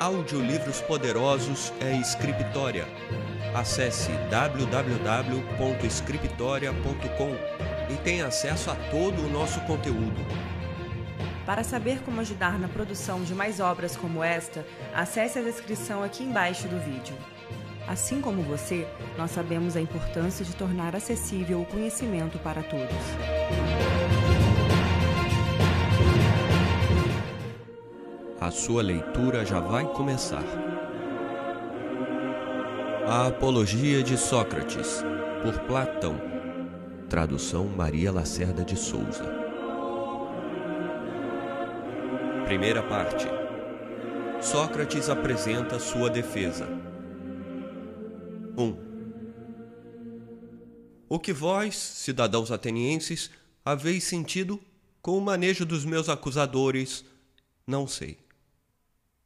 audiolivros poderosos é Scriptória. Acesse www.scriptoria.com e tenha acesso a todo o nosso conteúdo. Para saber como ajudar na produção de mais obras como esta, acesse a descrição aqui embaixo do vídeo. Assim como você, nós sabemos a importância de tornar acessível o conhecimento para todos. A sua leitura já vai começar. A Apologia de Sócrates, por Platão. Tradução Maria Lacerda de Souza. Primeira parte. Sócrates apresenta sua defesa. 1. Um. O que vós, cidadãos atenienses, haveis sentido com o manejo dos meus acusadores, não sei.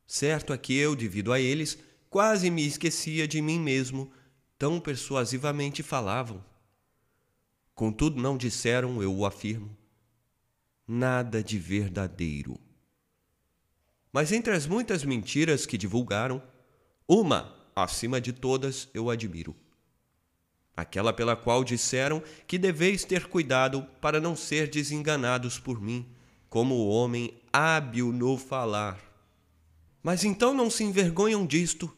Certo é que eu, devido a eles, quase me esquecia de mim mesmo, tão persuasivamente falavam. Contudo, não disseram, eu o afirmo, nada de verdadeiro. Mas entre as muitas mentiras que divulgaram, uma, acima de todas, eu admiro. Aquela pela qual disseram que deveis ter cuidado para não ser desenganados por mim, como o homem hábil no falar. Mas então não se envergonham disto,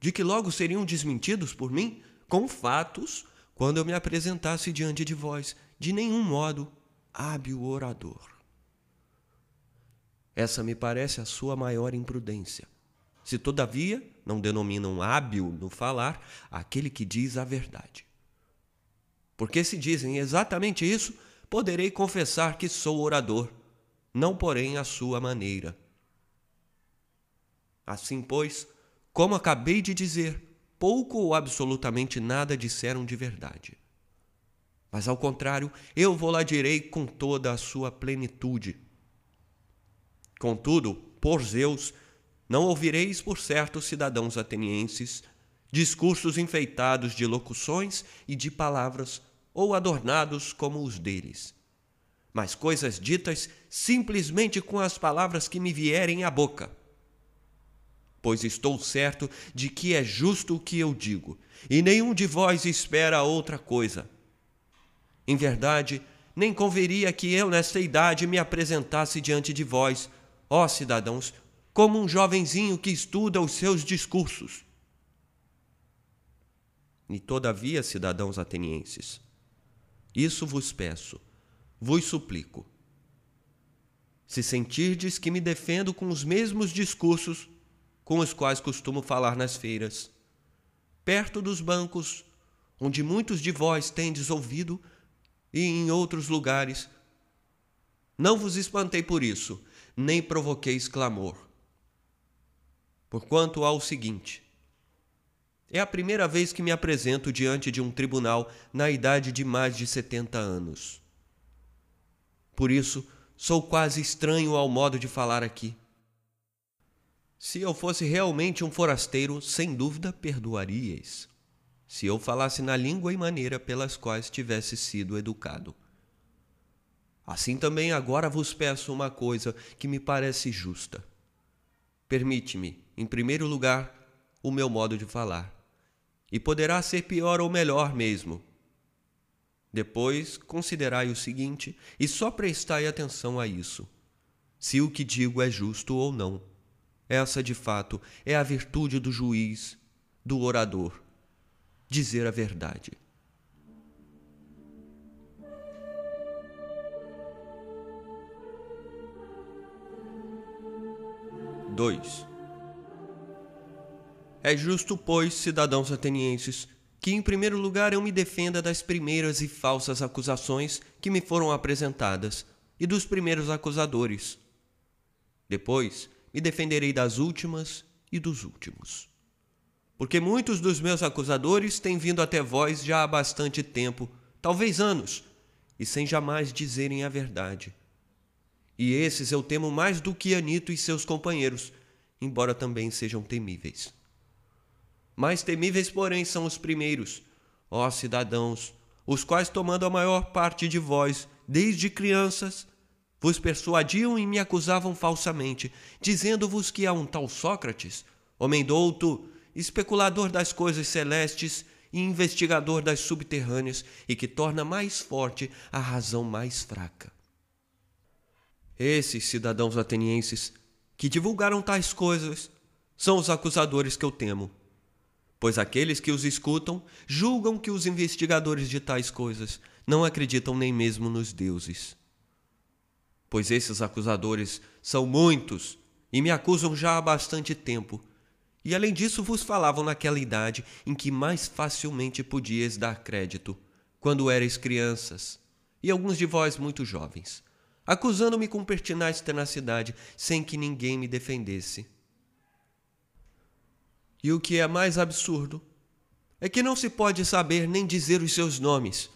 de que logo seriam desmentidos por mim com fatos quando eu me apresentasse diante de vós, de nenhum modo hábil orador. Essa me parece a sua maior imprudência. Se todavia não denominam hábil no falar aquele que diz a verdade. Porque se dizem exatamente isso, poderei confessar que sou orador, não porém a sua maneira Assim, pois, como acabei de dizer, pouco ou absolutamente nada disseram de verdade. Mas, ao contrário, eu vou lá direi com toda a sua plenitude. Contudo, por Zeus, não ouvireis, por certo, cidadãos atenienses, discursos enfeitados de locuções e de palavras, ou adornados como os deles, mas coisas ditas simplesmente com as palavras que me vierem à boca pois estou certo de que é justo o que eu digo, e nenhum de vós espera outra coisa. Em verdade, nem converia que eu, nesta idade, me apresentasse diante de vós, ó cidadãos, como um jovenzinho que estuda os seus discursos. E todavia, cidadãos atenienses, isso vos peço, vos suplico. Se sentirdes que me defendo com os mesmos discursos, com os quais costumo falar nas feiras, perto dos bancos, onde muitos de vós tendes ouvido, e em outros lugares. Não vos espantei por isso, nem provoqueis clamor. Porquanto ao seguinte: é a primeira vez que me apresento diante de um tribunal na idade de mais de setenta anos. Por isso, sou quase estranho ao modo de falar aqui. Se eu fosse realmente um forasteiro, sem dúvida perdoaríeis, se eu falasse na língua e maneira pelas quais tivesse sido educado. Assim também agora vos peço uma coisa que me parece justa. Permite-me, em primeiro lugar, o meu modo de falar, e poderá ser pior ou melhor mesmo. Depois, considerai o seguinte e só prestai atenção a isso: se o que digo é justo ou não. Essa, de fato, é a virtude do juiz, do orador. Dizer a verdade. Dois. É justo, pois, cidadãos atenienses, que em primeiro lugar eu me defenda das primeiras e falsas acusações que me foram apresentadas e dos primeiros acusadores. Depois, me defenderei das últimas e dos últimos. Porque muitos dos meus acusadores têm vindo até vós já há bastante tempo, talvez anos, e sem jamais dizerem a verdade. E esses eu temo mais do que Anito e seus companheiros, embora também sejam temíveis. Mais temíveis, porém, são os primeiros, ó cidadãos, os quais, tomando a maior parte de vós, desde crianças, vos persuadiam e me acusavam falsamente, dizendo-vos que há um tal Sócrates, homem douto, especulador das coisas celestes e investigador das subterrâneas, e que torna mais forte a razão mais fraca. Esses cidadãos atenienses que divulgaram tais coisas são os acusadores que eu temo, pois aqueles que os escutam julgam que os investigadores de tais coisas não acreditam nem mesmo nos deuses pois esses acusadores são muitos e me acusam já há bastante tempo. E além disso, vos falavam naquela idade em que mais facilmente podíeis dar crédito, quando erais crianças, e alguns de vós muito jovens, acusando-me com pertinaz tenacidade, sem que ninguém me defendesse. E o que é mais absurdo é que não se pode saber nem dizer os seus nomes,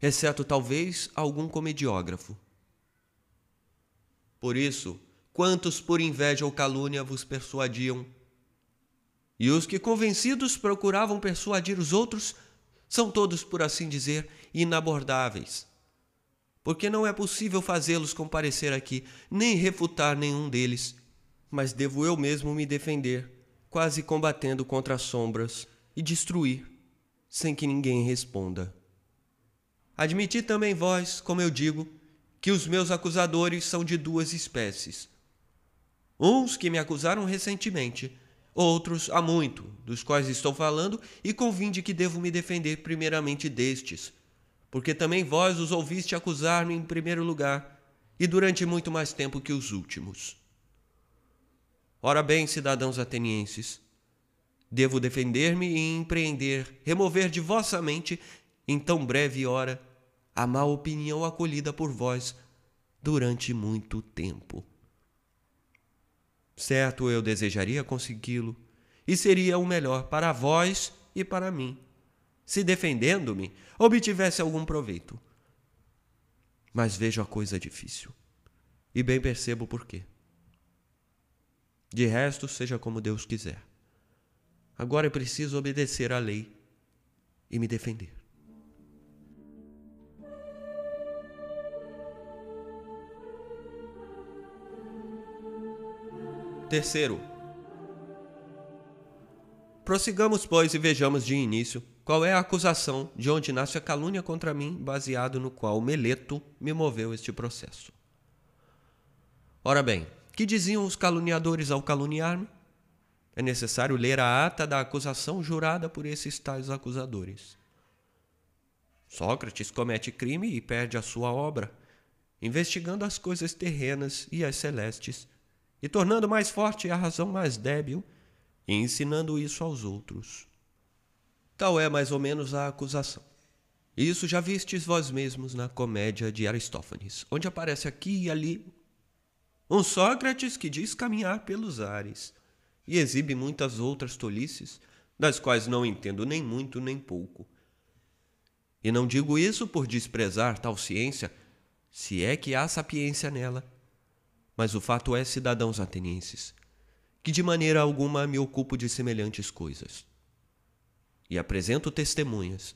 exceto talvez algum comediógrafo. Por isso, quantos por inveja ou calúnia vos persuadiam? E os que convencidos procuravam persuadir os outros são todos, por assim dizer, inabordáveis. Porque não é possível fazê-los comparecer aqui, nem refutar nenhum deles, mas devo eu mesmo me defender, quase combatendo contra as sombras, e destruir, sem que ninguém responda. Admiti também vós, como eu digo, que os meus acusadores são de duas espécies. Uns que me acusaram recentemente, outros há muito, dos quais estou falando, e convinde que devo me defender primeiramente destes, porque também vós os ouviste acusar-me em primeiro lugar, e durante muito mais tempo que os últimos. Ora bem, cidadãos atenienses, devo defender-me e empreender, remover de vossa mente, em tão breve hora, a má opinião acolhida por vós durante muito tempo. Certo, eu desejaria consegui-lo, e seria o melhor para vós e para mim, se defendendo-me obtivesse algum proveito. Mas vejo a coisa difícil, e bem percebo por quê. De resto, seja como Deus quiser. Agora é preciso obedecer à lei e me defender. Terceiro, prossigamos, pois, e vejamos de início qual é a acusação de onde nasce a calúnia contra mim, baseado no qual Meleto me moveu este processo. Ora bem, que diziam os caluniadores ao caluniar-me? É necessário ler a ata da acusação jurada por esses tais acusadores. Sócrates comete crime e perde a sua obra, investigando as coisas terrenas e as celestes, e tornando mais forte a razão mais débil, e ensinando isso aos outros. Tal é mais ou menos a acusação. Isso já vistes vós mesmos na comédia de Aristófanes, onde aparece aqui e ali um Sócrates que diz caminhar pelos ares e exibe muitas outras tolices, das quais não entendo nem muito nem pouco. E não digo isso por desprezar tal ciência, se é que há sapiência nela, mas o fato é, cidadãos atenienses, que de maneira alguma me ocupo de semelhantes coisas. E apresento testemunhas,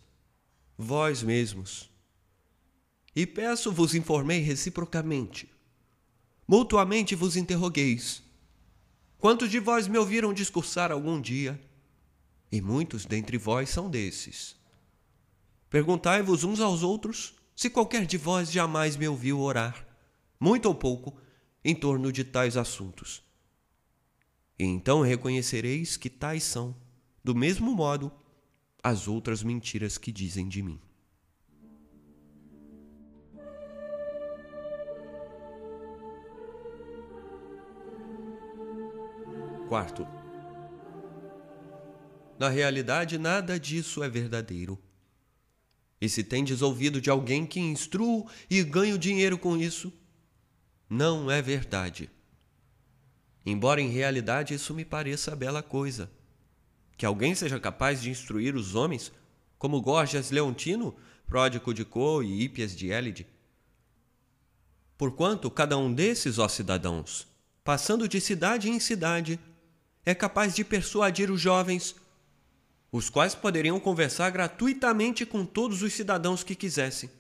vós mesmos. E peço vos informei reciprocamente. Mutuamente vos interrogueis. Quantos de vós me ouviram discursar algum dia? E muitos dentre vós são desses. Perguntai-vos uns aos outros se qualquer de vós jamais me ouviu orar, muito ou pouco, em torno de tais assuntos. E então reconhecereis que tais são, do mesmo modo, as outras mentiras que dizem de mim. Quarto, na realidade, nada disso é verdadeiro. E se tendes ouvido de alguém que instruo e ganho dinheiro com isso, não é verdade. Embora em realidade isso me pareça bela coisa. Que alguém seja capaz de instruir os homens, como Gorgias Leontino, pródigo de Co e Hípias de Élide. Porquanto cada um desses, ó cidadãos, passando de cidade em cidade, é capaz de persuadir os jovens, os quais poderiam conversar gratuitamente com todos os cidadãos que quisessem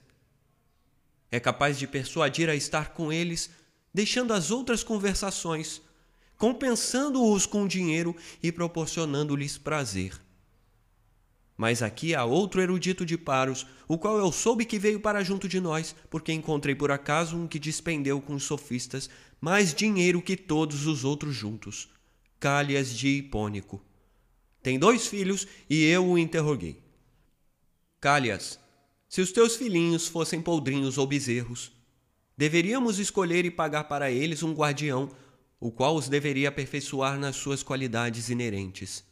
É capaz de persuadir a estar com eles, deixando as outras conversações, compensando-os com dinheiro e proporcionando-lhes prazer. Mas aqui há outro erudito de Paros, o qual eu soube que veio para junto de nós, porque encontrei por acaso um que despendeu com os sofistas mais dinheiro que todos os outros juntos, Cálias de Hipônico. Tem dois filhos e eu o interroguei. Cálias, se os teus filhinhos fossem poldrinhos ou bezerros, deveríamos escolher e pagar para eles um guardião, o qual os deveria aperfeiçoar nas suas qualidades inerentes.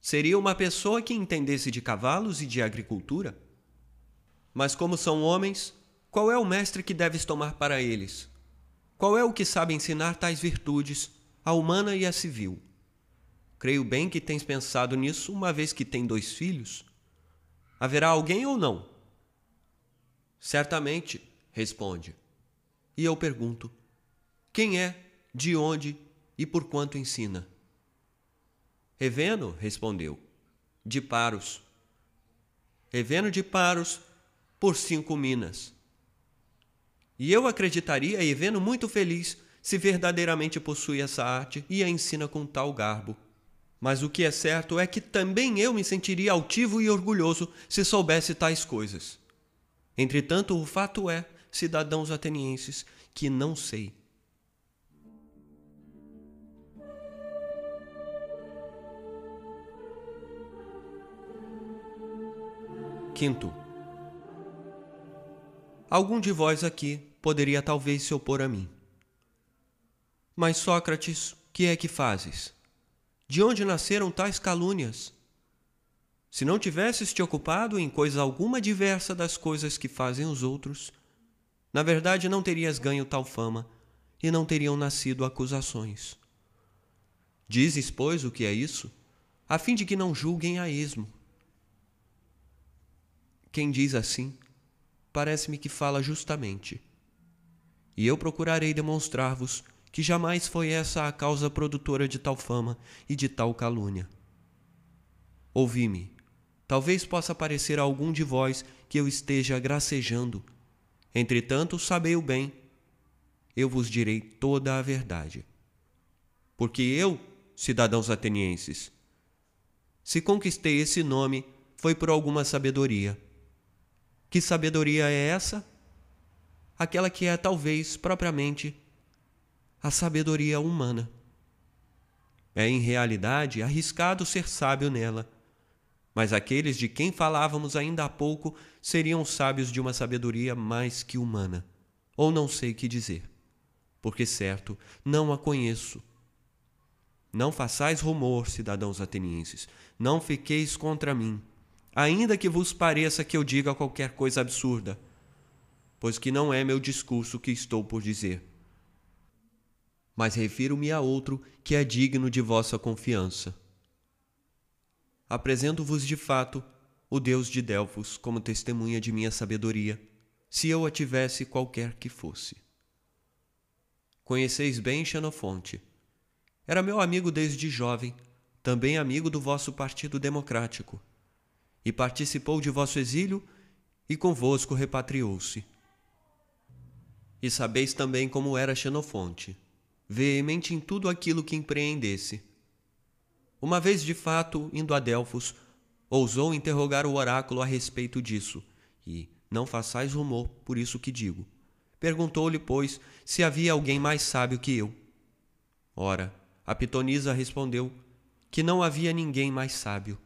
Seria uma pessoa que entendesse de cavalos e de agricultura? Mas como são homens, qual é o mestre que deves tomar para eles? Qual é o que sabe ensinar tais virtudes, a humana e a civil? Creio bem que tens pensado nisso, uma vez que tem dois filhos. Haverá alguém ou não? Certamente, responde. E eu pergunto: quem é, de onde e por quanto ensina? Eveno respondeu, de Paros. Eveno de Paros, por cinco minas. E eu acreditaria Eveno muito feliz se verdadeiramente possui essa arte e a ensina com tal garbo. Mas o que é certo é que também eu me sentiria altivo e orgulhoso se soubesse tais coisas. Entretanto, o fato é, cidadãos atenienses, que não sei. Quinto. Algum de vós aqui poderia talvez se opor a mim. Mas, Sócrates, que é que fazes? De onde nasceram tais calúnias? Se não tivesses te ocupado em coisa alguma diversa das coisas que fazem os outros, na verdade não terias ganho tal fama e não teriam nascido acusações. Dizes, pois, o que é isso, a fim de que não julguem a esmo. Quem diz assim, parece-me que fala justamente. E eu procurarei demonstrar-vos que jamais foi essa a causa produtora de tal fama e de tal calúnia. Ouvi-me, talvez possa parecer a algum de vós que eu esteja gracejando. Entretanto, sabei-o bem, eu vos direi toda a verdade. Porque eu, cidadãos atenienses, se conquistei esse nome, foi por alguma sabedoria que sabedoria é essa? Aquela que é, talvez, propriamente, a sabedoria humana. É, em realidade, arriscado ser sábio nela, mas aqueles de quem falávamos ainda há pouco seriam sábios de uma sabedoria mais que humana, ou não sei que dizer, porque, certo, não a conheço. Não façais rumor, cidadãos atenienses, não fiqueis contra mim ainda que vos pareça que eu diga qualquer coisa absurda, pois que não é meu discurso que estou por dizer. Mas refiro-me a outro que é digno de vossa confiança. Apresento-vos de fato o Deus de Delfos como testemunha de minha sabedoria, se eu a tivesse qualquer que fosse. Conheceis bem Xenofonte. Era meu amigo desde jovem, também amigo do vosso Partido Democrático e participou de vosso exílio, e convosco repatriou-se. E sabeis também como era Xenofonte, veemente em tudo aquilo que empreendesse. Uma vez, de fato, indo a Delfos, ousou interrogar o oráculo a respeito disso, e não façais rumor por isso que digo. Perguntou-lhe, pois, se havia alguém mais sábio que eu. Ora, a pitonisa respondeu que não havia ninguém mais sábio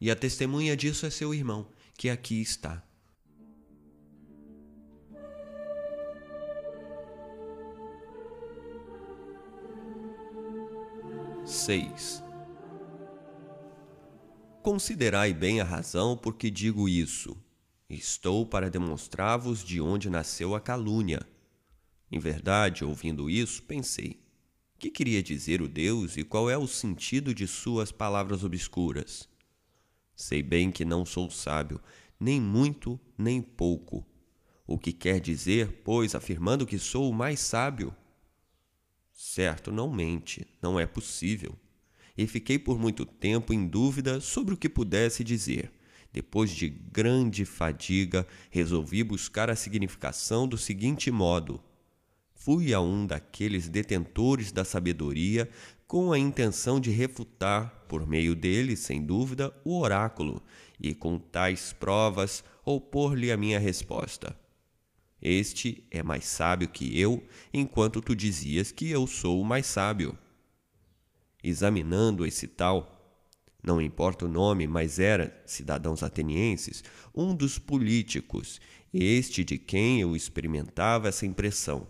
e a testemunha disso é seu irmão, que aqui está. Seis. Considerai bem a razão por que digo isso. Estou para demonstrar-vos de onde nasceu a calúnia. Em verdade, ouvindo isso, pensei: que queria dizer o Deus e qual é o sentido de suas palavras obscuras? Sei bem que não sou sábio, nem muito, nem pouco. O que quer dizer, pois, afirmando que sou o mais sábio? Certo, não mente, não é possível. E fiquei por muito tempo em dúvida sobre o que pudesse dizer, depois de grande fadiga, resolvi buscar a significação do seguinte modo: fui a um daqueles detentores da sabedoria com a intenção de refutar, por meio dele, sem dúvida, o oráculo e com tais provas opor-lhe a minha resposta. Este é mais sábio que eu, enquanto tu dizias que eu sou o mais sábio. Examinando esse tal, não importa o nome, mas era, cidadãos atenienses, um dos políticos, este de quem eu experimentava essa impressão.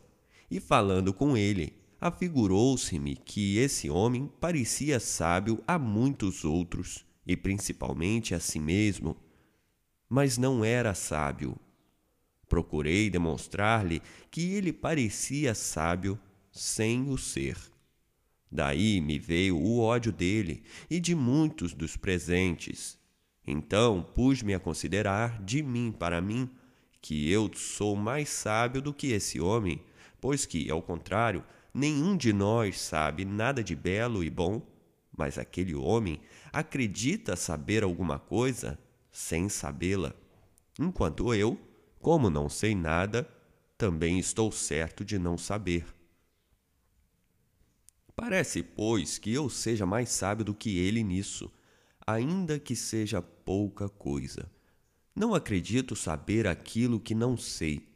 E falando com ele, afigurou-se-me que esse homem parecia sábio a muitos outros, e principalmente a si mesmo, mas não era sábio. Procurei demonstrar-lhe que ele parecia sábio sem o ser. Daí me veio o ódio dele e de muitos dos presentes. Então pus-me a considerar de mim para mim que eu sou mais sábio do que esse homem, pois que, ao contrário, nenhum de nós sabe nada de belo e bom, mas aquele homem acredita saber alguma coisa sem sabê-la, enquanto eu, como não sei nada, também estou certo de não saber. Parece, pois, que eu seja mais sábio do que ele nisso, ainda que seja pouca coisa. Não acredito saber aquilo que não sei.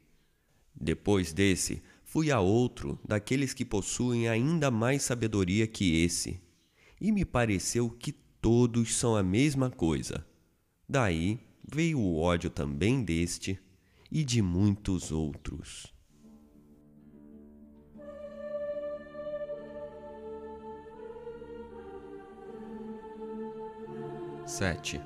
Depois desse, fui a outro daqueles que possuem ainda mais sabedoria que esse, e me pareceu que todos são a mesma coisa. Daí veio o ódio também deste e de muitos outros. 7.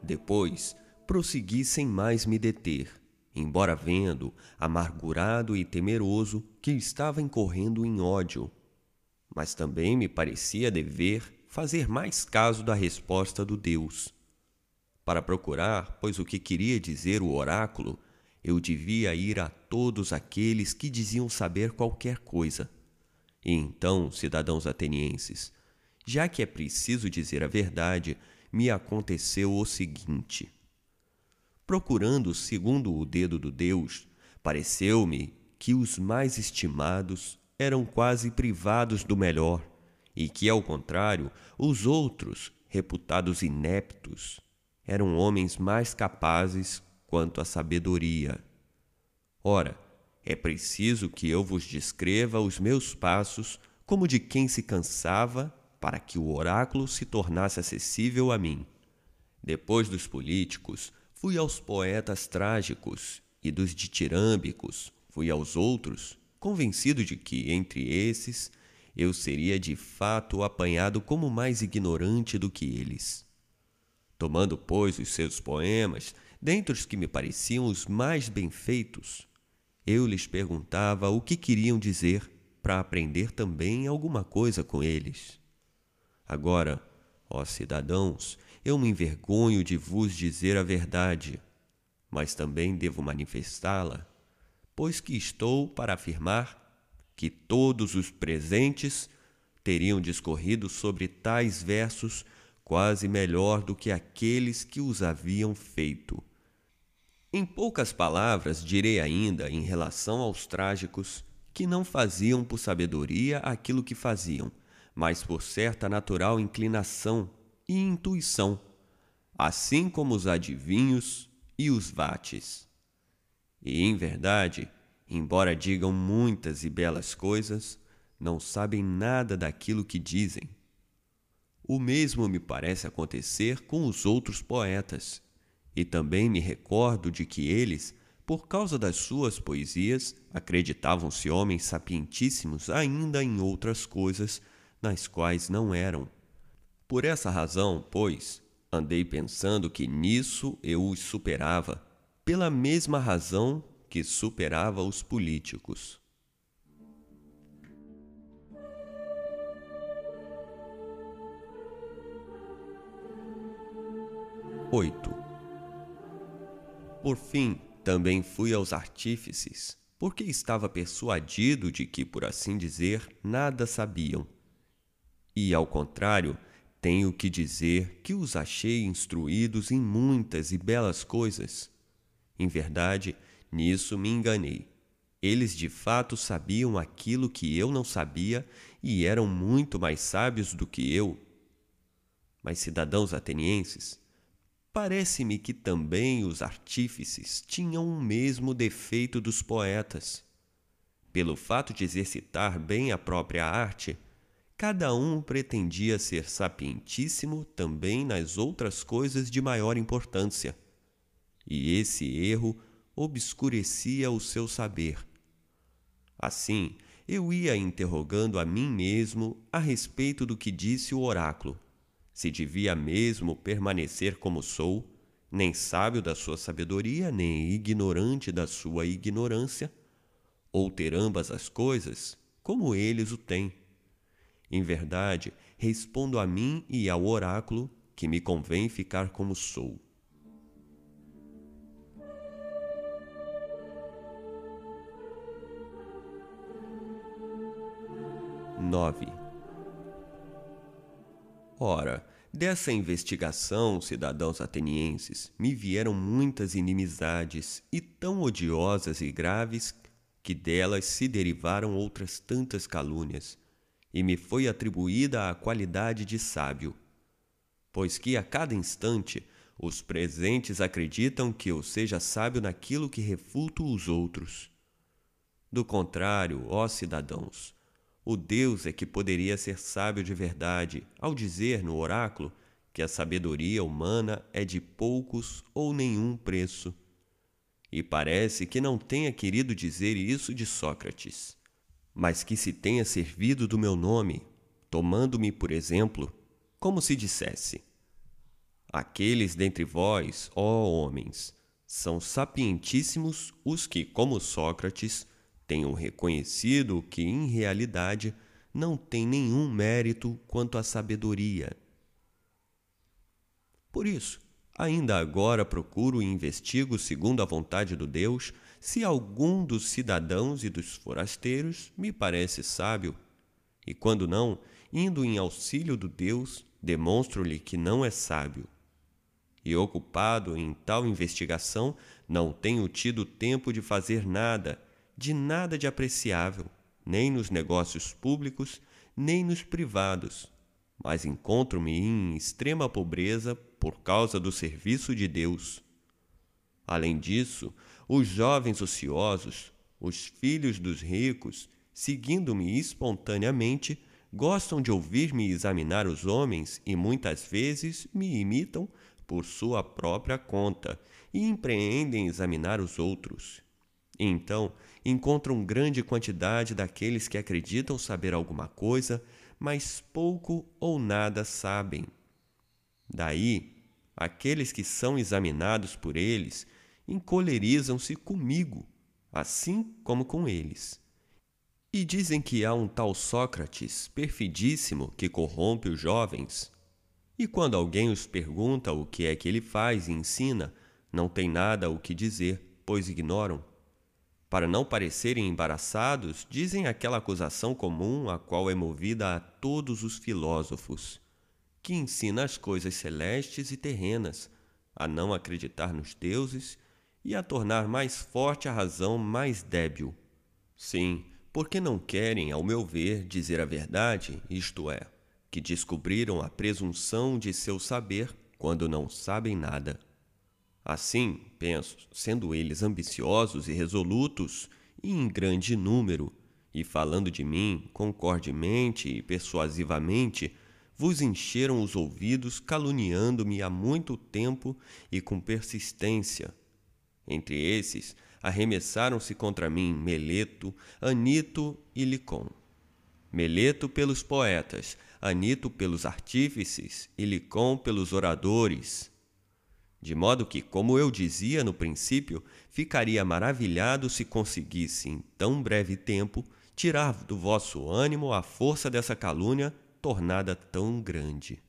Depois prossegui sem mais me deter, embora vendo, amargurado e temeroso, que estava incorrendo em ódio. Mas também me parecia dever fazer mais caso da resposta do Deus. Para procurar, pois o que queria dizer o oráculo, eu devia ir a todos aqueles que diziam saber qualquer coisa. E então, cidadãos atenienses, já que é preciso dizer a verdade, me aconteceu o seguinte. Procurando segundo o dedo do Deus, pareceu-me que os mais estimados eram quase privados do melhor, e que, ao contrário, os outros, reputados ineptos, eram homens mais capazes quanto à sabedoria. Ora, é preciso que eu vos descreva os meus passos como de quem se cansava para que o oráculo se tornasse acessível a mim. Depois dos políticos, fui aos poetas trágicos e dos ditirâmbicos, fui aos outros, convencido de que, entre esses, eu seria de fato apanhado como mais ignorante do que eles. Tomando, pois, os seus poemas, dentre os que me pareciam os mais bem feitos, eu lhes perguntava o que queriam dizer para aprender também alguma coisa com eles. Agora, ó cidadãos, eu me envergonho de vos dizer a verdade, mas também devo manifestá-la, pois que estou para afirmar que todos os presentes teriam discorrido sobre tais versos quase melhor do que aqueles que os haviam feito. Em poucas palavras, direi ainda em relação aos trágicos que não faziam por sabedoria aquilo que faziam, mas por certa natural inclinação e intuição, assim como os adivinhos e os vates. E, em verdade, embora digam muitas e belas coisas, não sabem nada daquilo que dizem. O mesmo me parece acontecer com os outros poetas, e também me recordo de que eles, por causa das suas poesias, acreditavam-se homens sapientíssimos ainda em outras coisas nas quais não eram. Por essa razão, pois, andei pensando que nisso eu os superava, pela mesma razão que superava os políticos. Oito. Por fim, também fui aos artífices, porque estava persuadido de que, por assim dizer, nada sabiam e, ao contrário, tenho que dizer que os achei instruídos em muitas e belas coisas. Em verdade, nisso me enganei. Eles de fato sabiam aquilo que eu não sabia e eram muito mais sábios do que eu. Mas, cidadãos atenienses, parece-me que também os artífices tinham o mesmo defeito dos poetas. Pelo fato de exercitar bem a própria arte, cada um pretendia ser sapientíssimo também nas outras coisas de maior importância. E esse erro obscurecia o seu saber. Assim, eu ia interrogando a mim mesmo a respeito do que disse o oráculo, se devia mesmo permanecer como sou, nem sábio da sua sabedoria, nem ignorante da sua ignorância, ou ter ambas as coisas, como eles o têm em verdade, respondo a mim e ao oráculo que me convém ficar como sou. Nove. Ora, dessa investigação, cidadãos atenienses, me vieram muitas inimizades e tão odiosas e graves que delas se derivaram outras tantas calúnias e me foi atribuída a qualidade de sábio, pois que a cada instante os presentes acreditam que eu seja sábio naquilo que refuto os outros. Do contrário, ó cidadãos, o Deus é que poderia ser sábio de verdade ao dizer no oráculo que a sabedoria humana é de poucos ou nenhum preço. E parece que não tenha querido dizer isso de Sócrates mas que se tenha servido do meu nome, tomando-me por exemplo, como se dissesse: Aqueles dentre vós, ó homens, são sapientíssimos os que, como Sócrates, tenham reconhecido que, em realidade, não tem nenhum mérito quanto à sabedoria. Por isso, ainda agora procuro e investigo, segundo a vontade do Deus, se algum dos cidadãos e dos forasteiros me parece sábio, e quando não, indo em auxílio do Deus, demonstro-lhe que não é sábio. E ocupado em tal investigação, não tenho tido tempo de fazer nada, de nada de apreciável, nem nos negócios públicos, nem nos privados, mas encontro-me em extrema pobreza por causa do serviço de Deus. Além disso, os jovens ociosos, os filhos dos ricos, seguindo-me espontaneamente, gostam de ouvir-me examinar os homens e muitas vezes me imitam por sua própria conta e empreendem examinar os outros. então encontram grande quantidade daqueles que acreditam saber alguma coisa, mas pouco ou nada sabem. Daí, aqueles que são examinados por eles encolerizam-se comigo, assim como com eles. E dizem que há um tal Sócrates perfidíssimo que corrompe os jovens. E quando alguém os pergunta o que é que ele faz e ensina, não tem nada o que dizer, pois ignoram. Para não parecerem embaraçados, dizem aquela acusação comum a qual é movida a todos os filósofos, que ensina as coisas celestes e terrenas, a não acreditar nos deuses e a tornar mais forte a razão mais débil. Sim, porque não querem, ao meu ver, dizer a verdade, isto é, que descobriram a presunção de seu saber quando não sabem nada. Assim, penso, sendo eles ambiciosos e resolutos, e em grande número, e falando de mim concordemente e persuasivamente, vos encheram os ouvidos caluniando-me há muito tempo e com persistência, entre esses, arremessaram-se contra mim Meleto, Anito e Licon. Meleto pelos poetas, Anito pelos artífices e Licon pelos oradores. De modo que, como eu dizia no princípio, ficaria maravilhado se conseguisse, em tão breve tempo, tirar do vosso ânimo a força dessa calúnia tornada tão grande.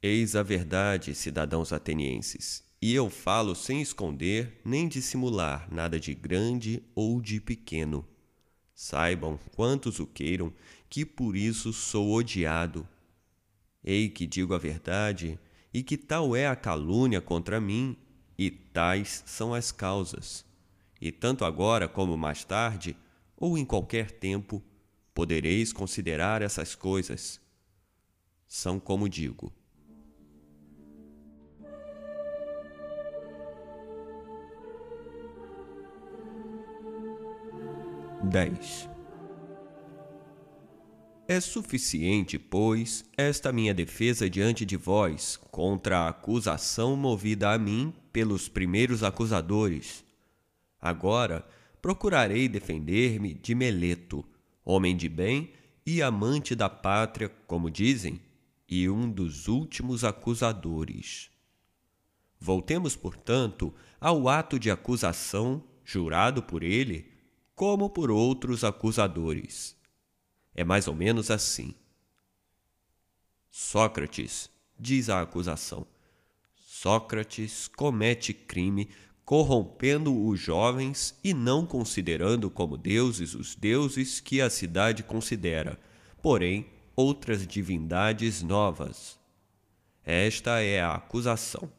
Eis a verdade, cidadãos atenienses, e eu falo sem esconder nem dissimular nada de grande ou de pequeno. Saibam, quantos o queiram, que por isso sou odiado. Ei que digo a verdade, e que tal é a calúnia contra mim, e tais são as causas. E tanto agora como mais tarde, ou em qualquer tempo, podereis considerar essas coisas. São como digo. Dez. É suficiente, pois, esta minha defesa diante de vós contra a acusação movida a mim pelos primeiros acusadores. Agora procurarei defender-me de Meleto, homem de bem e amante da pátria, como dizem, e um dos últimos acusadores. Voltemos, portanto, ao ato de acusação jurado por ele, como por outros acusadores é mais ou menos assim. Sócrates, diz a acusação, Sócrates comete crime corrompendo os jovens e não considerando como deuses os deuses que a cidade considera, porém outras divindades novas. Esta é a acusação.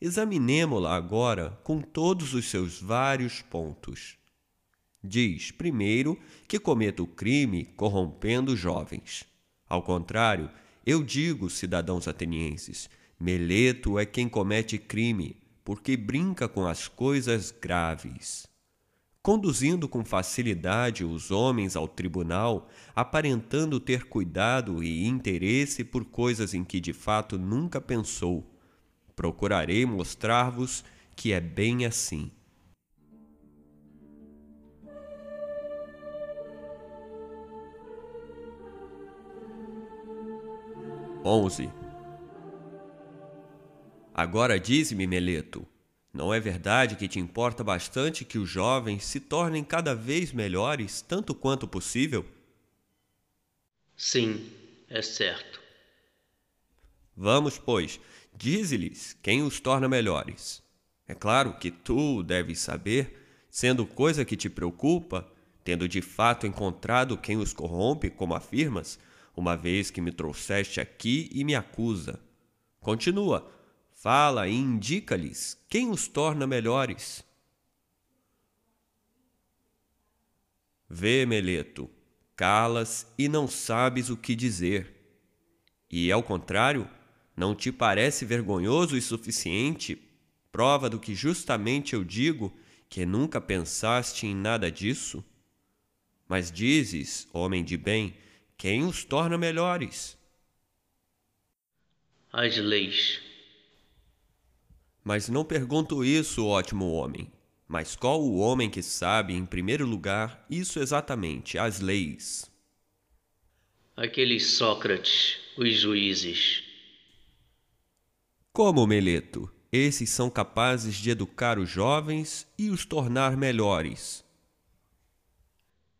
Examinemo-la agora com todos os seus vários pontos. Diz, primeiro, que cometa o crime corrompendo jovens. Ao contrário, eu digo, cidadãos atenienses, Meleto é quem comete crime, porque brinca com as coisas graves. Conduzindo com facilidade os homens ao tribunal, aparentando ter cuidado e interesse por coisas em que de fato nunca pensou, procurarei mostrar-vos que é bem assim. 11. Agora dize-me, Meleto, não é verdade que te importa bastante que os jovens se tornem cada vez melhores, tanto quanto possível? Sim, é certo. Vamos, pois, dize-lhes quem os torna melhores. É claro que tu deves saber, sendo coisa que te preocupa, tendo de fato encontrado quem os corrompe, como afirmas, uma vez que me trouxeste aqui e me acusa. Continua, fala e indica-lhes quem os torna melhores. Vê, Meleto, calas e não sabes o que dizer. E, ao contrário, não te parece vergonhoso e suficiente prova do que justamente eu digo que nunca pensaste em nada disso? Mas dizes, homem de bem, quem os torna melhores? As leis. Mas não pergunto isso, ótimo homem. Mas qual o homem que sabe, em primeiro lugar, isso exatamente, as leis? Aqueles Sócrates, os juízes. Como, Meleto? Esses são capazes de educar os jovens e os tornar melhores.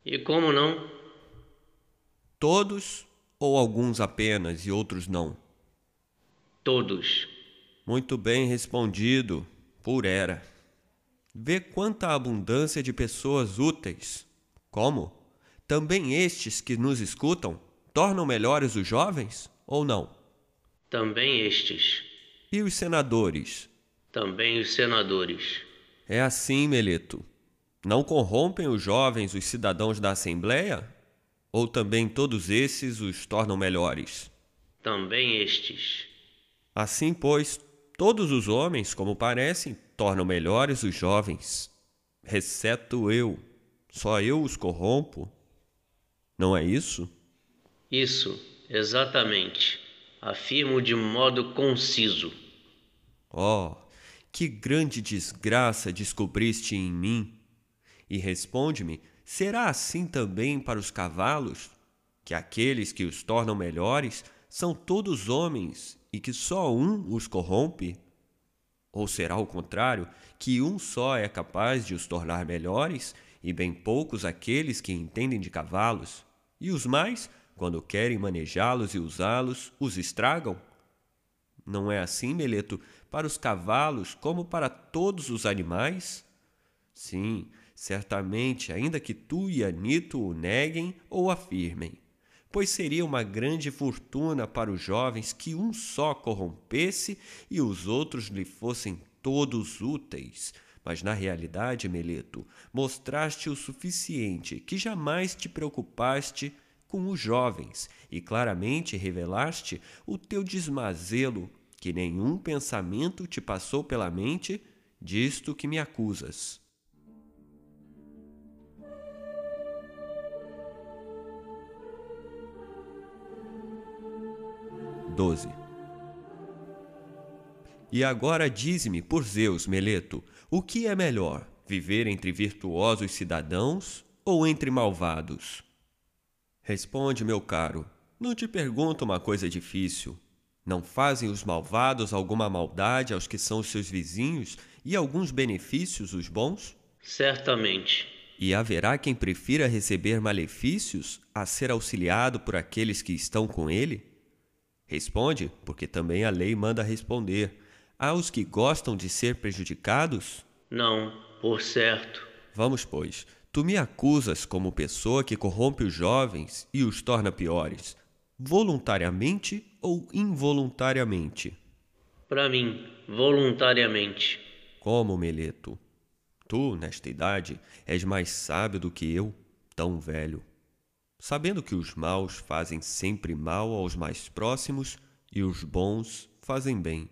E como não? Todos ou alguns apenas e outros não? Todos. Muito bem respondido, por era. Vê quanta abundância de pessoas úteis. Como? Também estes que nos escutam tornam melhores os jovens ou não? Também estes. E os senadores? Também os senadores. É assim, Meleto. Não corrompem os jovens os cidadãos da Assembleia ou também todos esses os tornam melhores? Também estes. Assim, pois, todos os homens, como parecem, tornam melhores os jovens, exceto eu. Só eu os corrompo. Não é isso? Isso, exatamente. Afirmo de modo conciso. Oh, que grande desgraça descobriste em mim! E responde-me Será assim também para os cavalos, que aqueles que os tornam melhores são todos homens e que só um os corrompe? Ou será o contrário, que um só é capaz de os tornar melhores e bem poucos aqueles que entendem de cavalos, e os mais, quando querem manejá-los e usá-los, os estragam? Não é assim, Meleto, para os cavalos como para todos os animais? Sim, certamente, ainda que tu e Anito o neguem ou afirmem. pois seria uma grande fortuna para os jovens que um só corrompesse e os outros lhe fossem todos úteis. Mas na realidade, Meleto, mostraste o suficiente que jamais te preocupaste com os jovens e claramente revelaste o teu desmazelo, que nenhum pensamento te passou pela mente disto que me acusas. 12. E agora dize-me, por Zeus, Meleto, o que é melhor, viver entre virtuosos cidadãos ou entre malvados? Responde, meu caro, não te pergunto uma coisa difícil. Não fazem os malvados alguma maldade aos que são os seus vizinhos e alguns benefícios os bons? Certamente. E haverá quem prefira receber malefícios a ser auxiliado por aqueles que estão com ele? Responde, porque também a lei manda responder. Há os que gostam de ser prejudicados? Não, por certo. Vamos, pois. Tu me acusas como pessoa que corrompe os jovens e os torna piores, voluntariamente ou involuntariamente? Para mim, voluntariamente. Como, Meleto? Tu, nesta idade, és mais sábio do que eu, tão velho sabendo que os maus fazem sempre mal aos mais próximos e os bons fazem bem.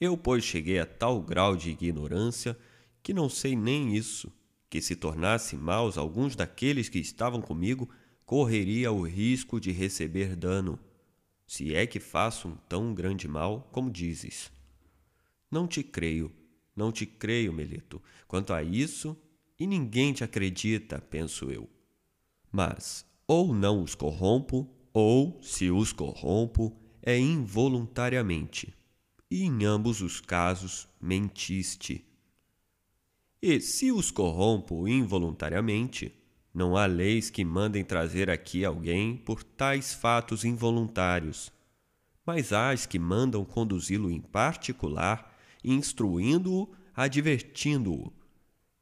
Eu, pois, cheguei a tal grau de ignorância que não sei nem isso, que se tornasse maus alguns daqueles que estavam comigo, correria o risco de receber dano, se é que faço um tão grande mal como dizes. Não te creio, não te creio, Meleto, quanto a isso, e ninguém te acredita, penso eu. Mas ou não os corrompo, ou, se os corrompo, é involuntariamente. E em ambos os casos mentiste. E se os corrompo involuntariamente, não há leis que mandem trazer aqui alguém por tais fatos involuntários, mas há as que mandam conduzi-lo em particular, instruindo-o, advertindo-o.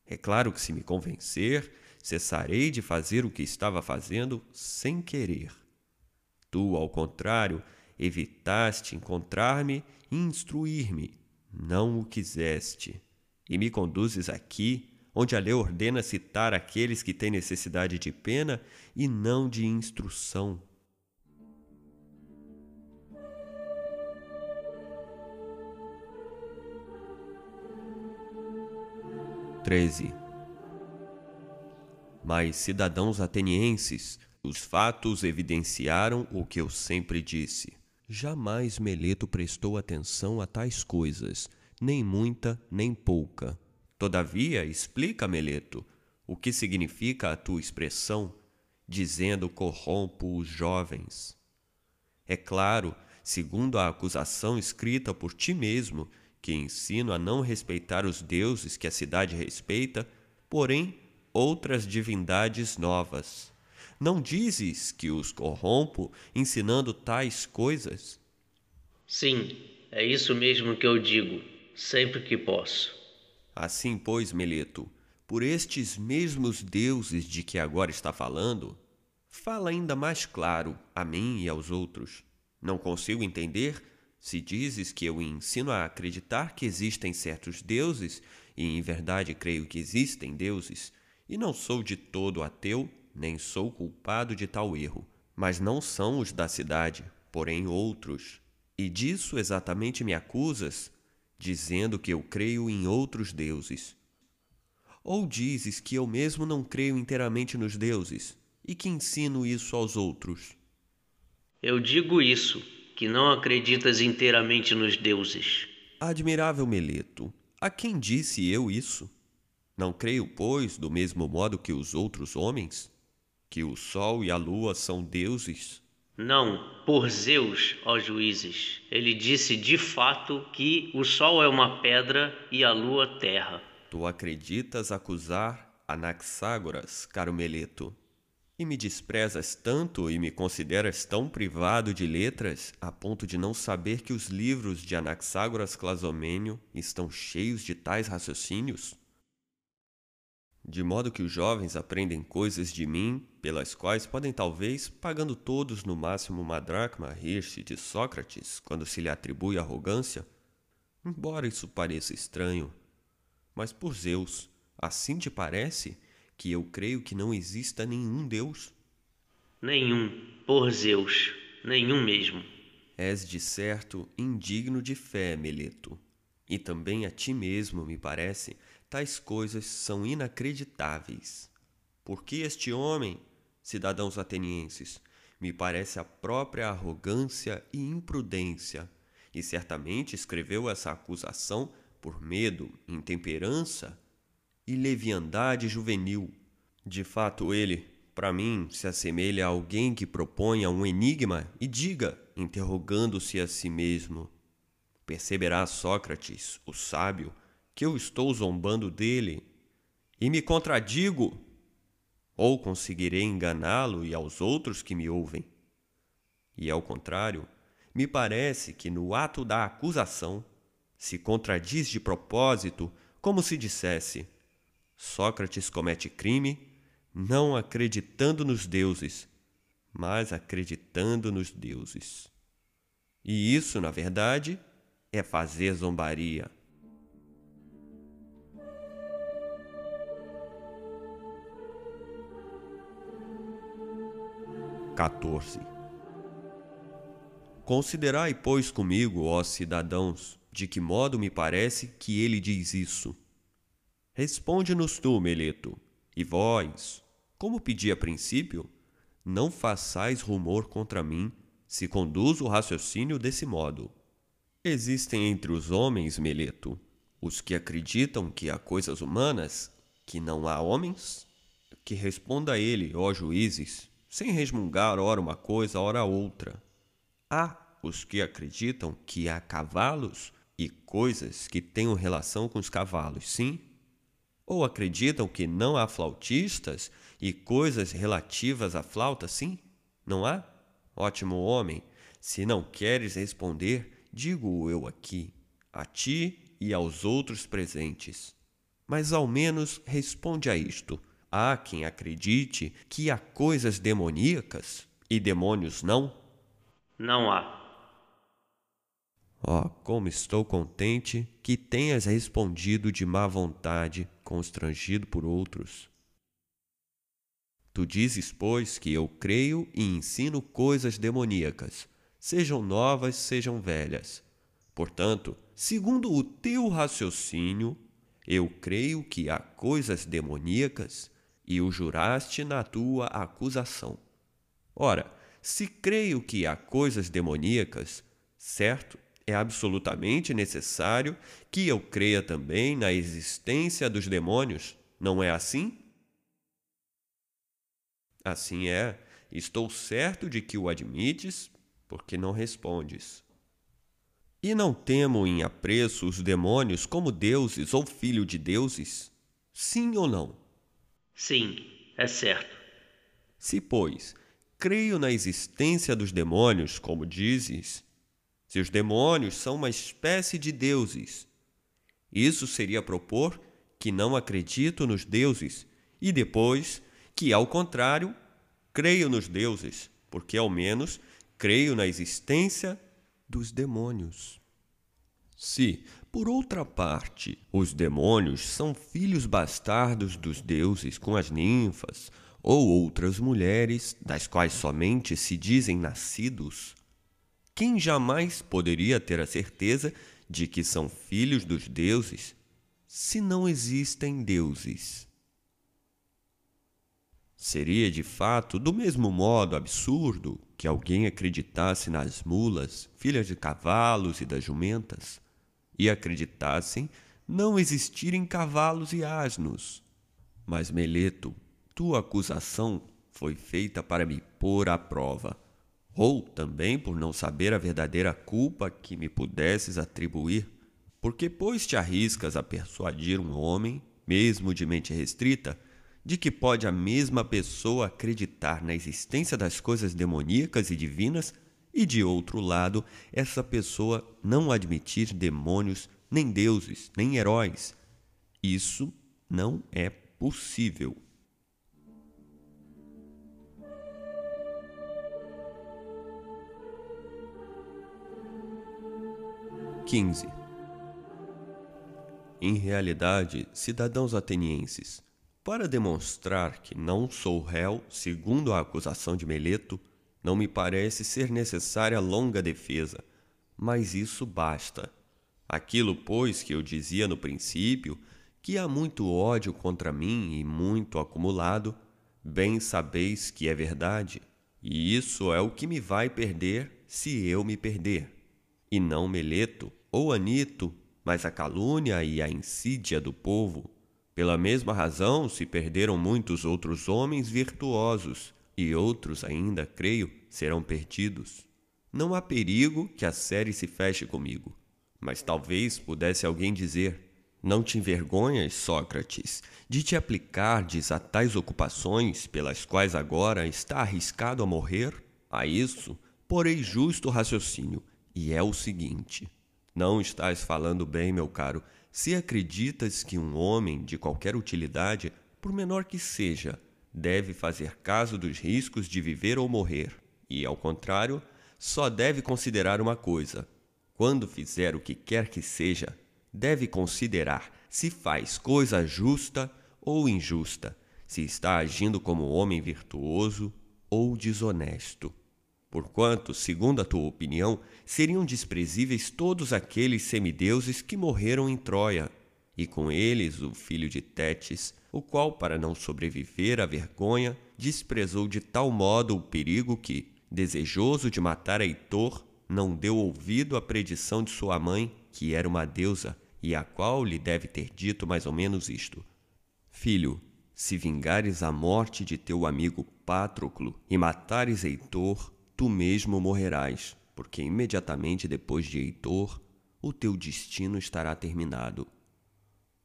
É claro que se me convencer, cessarei de fazer o que estava fazendo sem querer. Tu, ao contrário, evitaste encontrar-me e instruir-me, não o quiseste, e me conduzes aqui, onde a lei ordena citar aqueles que têm necessidade de pena e não de instrução. Treze mas, cidadãos atenienses, os fatos evidenciaram o que eu sempre disse. Jamais Meleto prestou atenção a tais coisas, nem muita, nem pouca. Todavia, explica, Meleto, o que significa a tua expressão, dizendo corrompo os jovens. É claro, segundo a acusação escrita por ti mesmo, que ensino a não respeitar os deuses que a cidade respeita, porém outras divindades novas. Não dizes que os corrompo ensinando tais coisas? Sim, é isso mesmo que eu digo, sempre que posso. Assim, pois, Meleto, por estes mesmos deuses de que agora está falando, fala ainda mais claro a mim e aos outros. Não consigo entender se dizes que eu ensino a acreditar que existem certos deuses, e em verdade creio que existem deuses, e não sou de todo ateu, nem sou culpado de tal erro. Mas não são os da cidade, porém outros. E disso exatamente me acusas, dizendo que eu creio em outros deuses. Ou dizes que eu mesmo não creio inteiramente nos deuses e que ensino isso aos outros? Eu digo isso, que não acreditas inteiramente nos deuses. Admirável Meleto, a quem disse eu isso? Não creio, pois, do mesmo modo que os outros homens, que o sol e a lua são deuses? Não, por Zeus, ó juízes. Ele disse de fato que o sol é uma pedra e a lua terra. Tu acreditas acusar Anaxágoras, caro Meleto, e me desprezas tanto e me consideras tão privado de letras a ponto de não saber que os livros de Anaxágoras Clasomênio estão cheios de tais raciocínios? De modo que os jovens aprendem coisas de mim, pelas quais podem talvez, pagando todos no máximo uma dracma, rir-se de Sócrates quando se lhe atribui arrogância? Embora isso pareça estranho, mas por Zeus, assim te parece que eu creio que não exista nenhum Deus? Nenhum, por Zeus, nenhum mesmo. És de certo indigno de fé, Meleto. E também a ti mesmo, me parece, tais coisas são inacreditáveis. Porque este homem, cidadãos atenienses, me parece a própria arrogância e imprudência, e certamente escreveu essa acusação por medo, intemperança e leviandade juvenil. De fato, ele, para mim, se assemelha a alguém que proponha um enigma e diga, interrogando-se a si mesmo: Perceberá Sócrates, o sábio, que eu estou zombando dele e me contradigo? Ou conseguirei enganá-lo e aos outros que me ouvem? E ao contrário, me parece que no ato da acusação se contradiz de propósito, como se dissesse: Sócrates comete crime não acreditando nos deuses, mas acreditando nos deuses. E isso, na verdade, é fazer zombaria. 14. Considerai, pois, comigo, ó cidadãos, de que modo me parece que ele diz isso. Responde-nos tu, Meleto, e vós, como pedi a princípio, não façais rumor contra mim, se conduzo o raciocínio desse modo. Existem entre os homens, Meleto, os que acreditam que há coisas humanas, que não há homens? Que responda ele, ó juízes, sem resmungar ora uma coisa, ora outra. Há os que acreditam que há cavalos e coisas que tenham relação com os cavalos, sim? Ou acreditam que não há flautistas e coisas relativas à flauta, sim? Não há? Ótimo homem, se não queres responder, digo eu aqui, a ti e aos outros presentes. Mas ao menos responde a isto. Há quem acredite que há coisas demoníacas e demônios não? Não há. Oh, como estou contente que tenhas respondido de má vontade, constrangido por outros. Tu dizes, pois, que eu creio e ensino coisas demoníacas, sejam novas, sejam velhas. Portanto, segundo o teu raciocínio, eu creio que há coisas demoníacas e o juraste na tua acusação. Ora, se creio que há coisas demoníacas, certo, é absolutamente necessário que eu creia também na existência dos demônios, não é assim? Assim é, estou certo de que o admites, porque não respondes. E não temo em apreço os demônios como deuses ou filho de deuses? Sim ou não? Sim, é certo. Se, pois, creio na existência dos demônios, como dizes, se os demônios são uma espécie de deuses, isso seria propor que não acredito nos deuses e depois que, ao contrário, creio nos deuses, porque ao menos creio na existência dos demônios. Se, por outra parte, os demônios são filhos bastardos dos deuses com as ninfas ou outras mulheres, das quais somente se dizem nascidos, quem jamais poderia ter a certeza de que são filhos dos deuses se não existem deuses? Seria de fato do mesmo modo absurdo que alguém acreditasse nas mulas, filhas de cavalos e das jumentas, e acreditassem não existirem cavalos e asnos. Mas, Meleto, tua acusação foi feita para me pôr à prova, ou também por não saber a verdadeira culpa que me pudesses atribuir, porque pois te arriscas a persuadir um homem, mesmo de mente restrita, de que pode a mesma pessoa acreditar na existência das coisas demoníacas e divinas e, de outro lado, essa pessoa não admitir demônios, nem deuses, nem heróis. Isso não é possível. 15. Em realidade, cidadãos atenienses, para demonstrar que não sou réu, segundo a acusação de Meleto, não me parece ser necessária longa defesa, mas isso basta. Aquilo, pois, que eu dizia no princípio, que há muito ódio contra mim e muito acumulado, bem sabeis que é verdade, e isso é o que me vai perder se eu me perder. E não Meleto ou Anito, mas a calúnia e a insídia do povo. Pela mesma razão se perderam muitos outros homens virtuosos, e outros ainda, creio, serão perdidos. Não há perigo que a série se feche comigo. Mas talvez pudesse alguém dizer: Não te envergonhas, Sócrates, de te aplicardes a tais ocupações pelas quais agora está arriscado a morrer? A isso porei justo raciocínio, e é o seguinte: Não estás falando bem, meu caro, se acreditas que um homem de qualquer utilidade, por menor que seja, deve fazer caso dos riscos de viver ou morrer, e, ao contrário, só deve considerar uma coisa: quando fizer o que quer que seja, deve considerar se faz coisa justa ou injusta, se está agindo como homem virtuoso ou desonesto. Porquanto, segundo a tua opinião, seriam desprezíveis todos aqueles semideuses que morreram em Troia, e com eles o filho de Tétis, o qual, para não sobreviver à vergonha, desprezou de tal modo o perigo que, desejoso de matar Heitor, não deu ouvido à predição de sua mãe, que era uma deusa, e a qual lhe deve ter dito mais ou menos isto: Filho, se vingares a morte de teu amigo Patroclo e matares Heitor, tu mesmo morrerás, porque imediatamente depois de Heitor, o teu destino estará terminado.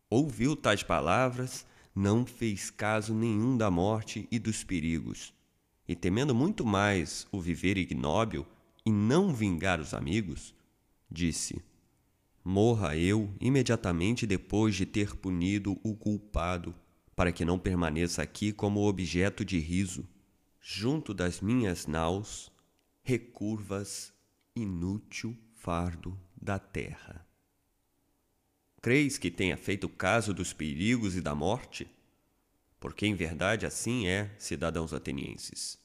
Ouviu tais palavras não fez caso nenhum da morte e dos perigos, e temendo muito mais o viver ignóbil e não vingar os amigos, disse: Morra eu imediatamente depois de ter punido o culpado, para que não permaneça aqui como objeto de riso, junto das minhas naus, recurvas, inútil fardo da terra. Creis que tenha feito caso dos perigos e da morte? Porque em verdade assim é, cidadãos atenienses.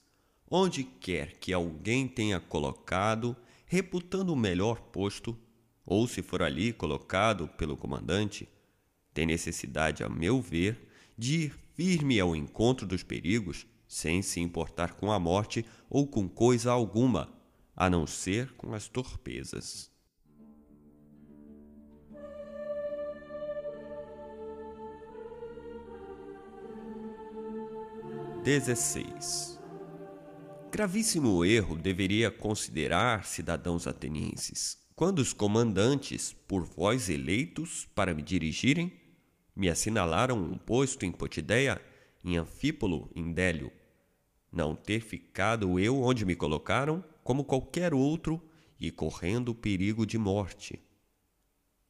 Onde quer que alguém tenha colocado, reputando o melhor posto, ou se for ali colocado pelo comandante, tem necessidade, a meu ver, de ir firme ao encontro dos perigos, sem se importar com a morte ou com coisa alguma, a não ser com as torpezas. 16. Gravíssimo erro deveria considerar, cidadãos atenienses, quando os comandantes, por vós eleitos para me dirigirem, me assinalaram um posto em Potideia, em Anfípolo, em Délio, não ter ficado eu onde me colocaram, como qualquer outro, e correndo perigo de morte.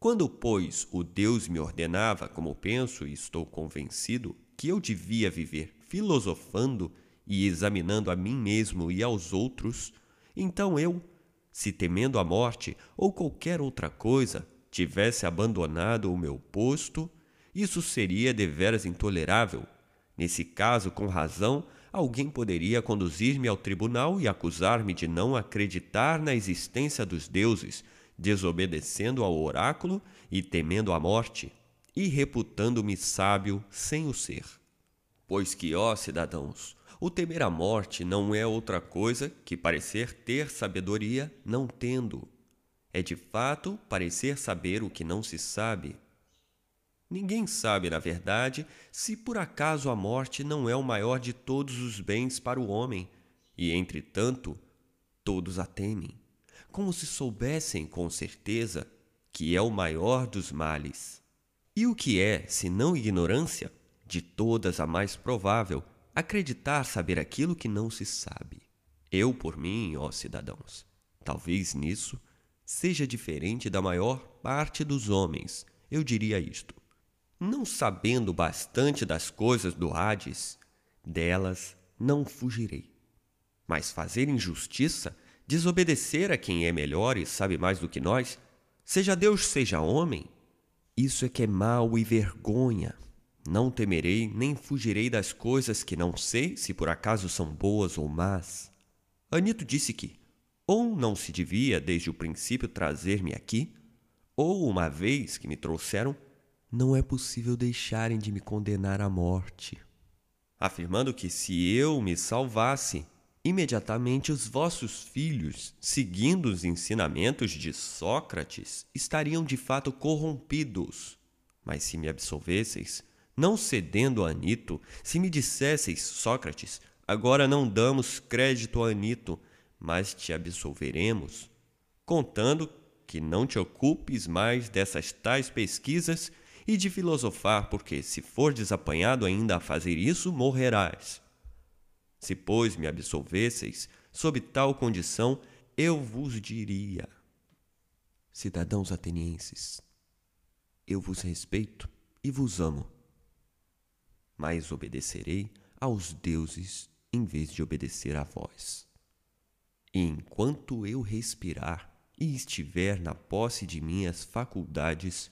Quando, pois, o Deus me ordenava, como penso e estou convencido, que eu devia viver filosofando e examinando a mim mesmo e aos outros, então eu, se temendo a morte ou qualquer outra coisa, tivesse abandonado o meu posto, isso seria deveras intolerável. Nesse caso, com razão, alguém poderia conduzir-me ao tribunal e acusar-me de não acreditar na existência dos deuses, desobedecendo ao oráculo e temendo a morte, e reputando-me sábio sem o ser. Pois que, ó cidadãos, o temer a morte não é outra coisa que parecer ter sabedoria não tendo. É de fato parecer saber o que não se sabe. Ninguém sabe, na verdade, se por acaso a morte não é o maior de todos os bens para o homem, e, entretanto, todos a temem, como se soubessem com certeza que é o maior dos males. E o que é, se não ignorância? De todas a mais provável, acreditar saber aquilo que não se sabe. Eu, por mim, ó cidadãos, talvez nisso seja diferente da maior parte dos homens, eu diria isto. não sabendo bastante das coisas do Hades, delas não fugirei. Mas fazer injustiça, desobedecer a quem é melhor e sabe mais do que nós, seja Deus, seja homem, isso é que é mal e vergonha. Não temerei nem fugirei das coisas que não sei se por acaso são boas ou más. Anito disse que, ou não se devia desde o princípio trazer-me aqui, ou uma vez que me trouxeram, não é possível deixarem de me condenar à morte. Afirmando que se eu me salvasse, imediatamente os vossos filhos, seguindo os ensinamentos de Sócrates, estariam de fato corrompidos. Mas se me absolvesseis, não cedendo a Anito, se me dissesseis, Sócrates, agora não damos crédito a Anito, mas te absolveremos, contando que não te ocupes mais dessas tais pesquisas e de filosofar, porque se for desapanhado ainda a fazer isso, morrerás. Se, pois, me absolvesseis, sob tal condição, eu vos diria: Cidadãos atenienses, eu vos respeito e vos amo, mas obedecerei aos deuses em vez de obedecer a vós. E enquanto eu respirar e estiver na posse de minhas faculdades,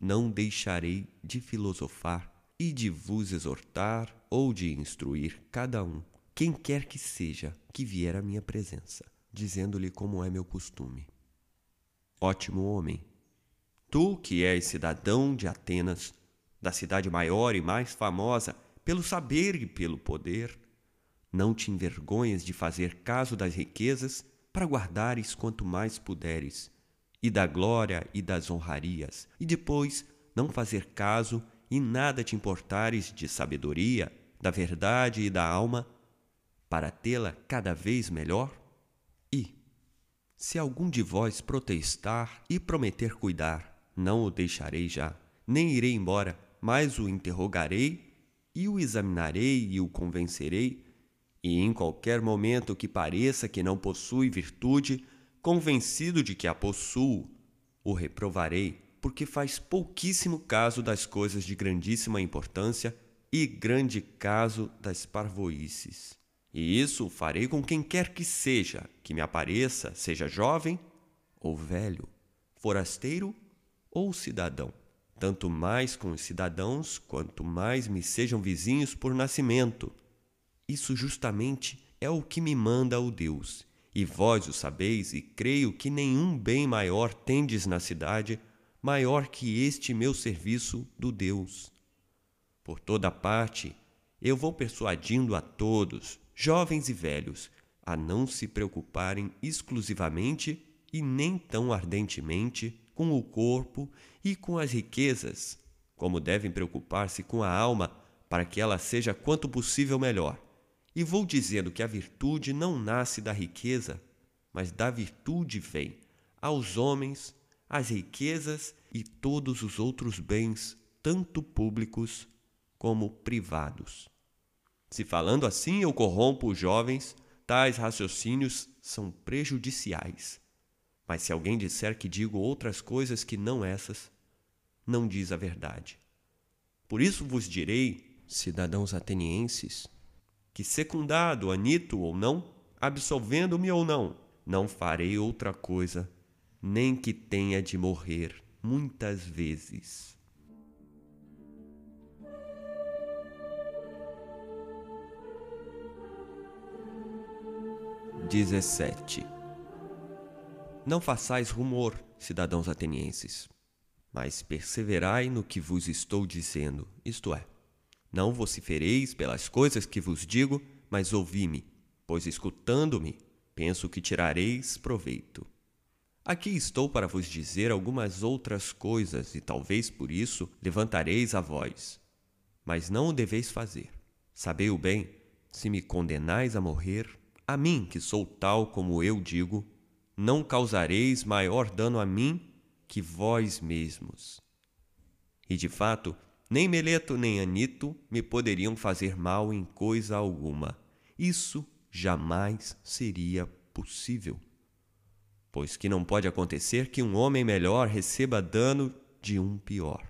não deixarei de filosofar e de vos exortar ou de instruir cada um, quem quer que seja que vier à minha presença, dizendo-lhe como é meu costume. Ótimo homem, tu que és cidadão de Atenas, da cidade maior e mais famosa pelo saber e pelo poder, não te envergonhas de fazer caso das riquezas para guardares quanto mais puderes e da glória e das honrarias, e depois não fazer caso e nada te importares de sabedoria, da verdade e da alma, para tê-la cada vez melhor? E, se algum de vós protestar e prometer cuidar, não o deixarei já, nem irei embora, mas o interrogarei e o examinarei e o convencerei, e em qualquer momento que pareça que não possui virtude, convencido de que a possuo, o reprovarei, porque faz pouquíssimo caso das coisas de grandíssima importância e grande caso das parvoices. E isso farei com quem quer que seja, que me apareça, seja jovem ou velho, forasteiro ou cidadão. Tanto mais com os cidadãos, quanto mais me sejam vizinhos por nascimento. Isso justamente é o que me manda o Deus e vós o sabeis, e creio que nenhum bem maior tendes na cidade, maior que este meu serviço do Deus. Por toda parte, eu vou persuadindo a todos, jovens e velhos, a não se preocuparem exclusivamente e nem tão ardentemente com o corpo e com as riquezas, como devem preocupar-se com a alma, para que ela seja quanto possível melhor. E vou dizendo que a virtude não nasce da riqueza, mas da virtude vem aos homens as riquezas e todos os outros bens, tanto públicos como privados. Se falando assim eu corrompo os jovens, tais raciocínios são prejudiciais. Mas se alguém disser que digo outras coisas que não essas, não diz a verdade. Por isso vos direi, cidadãos atenienses, que, secundado, anito ou não, absolvendo-me ou não, não farei outra coisa, nem que tenha de morrer muitas vezes. Dezessete. Não façais rumor, cidadãos atenienses, mas perseverai no que vos estou dizendo, isto é, não vocifereis pelas coisas que vos digo, mas ouvi-me, pois escutando-me, penso que tirareis proveito. Aqui estou para vos dizer algumas outras coisas, e talvez por isso levantareis a voz. Mas não o deveis fazer. Sabei-o bem, se me condenais a morrer, a mim, que sou tal como eu digo, não causareis maior dano a mim que vós mesmos. E de fato, nem Meleto nem Anito me poderiam fazer mal em coisa alguma. Isso jamais seria possível. Pois que não pode acontecer que um homem melhor receba dano de um pior.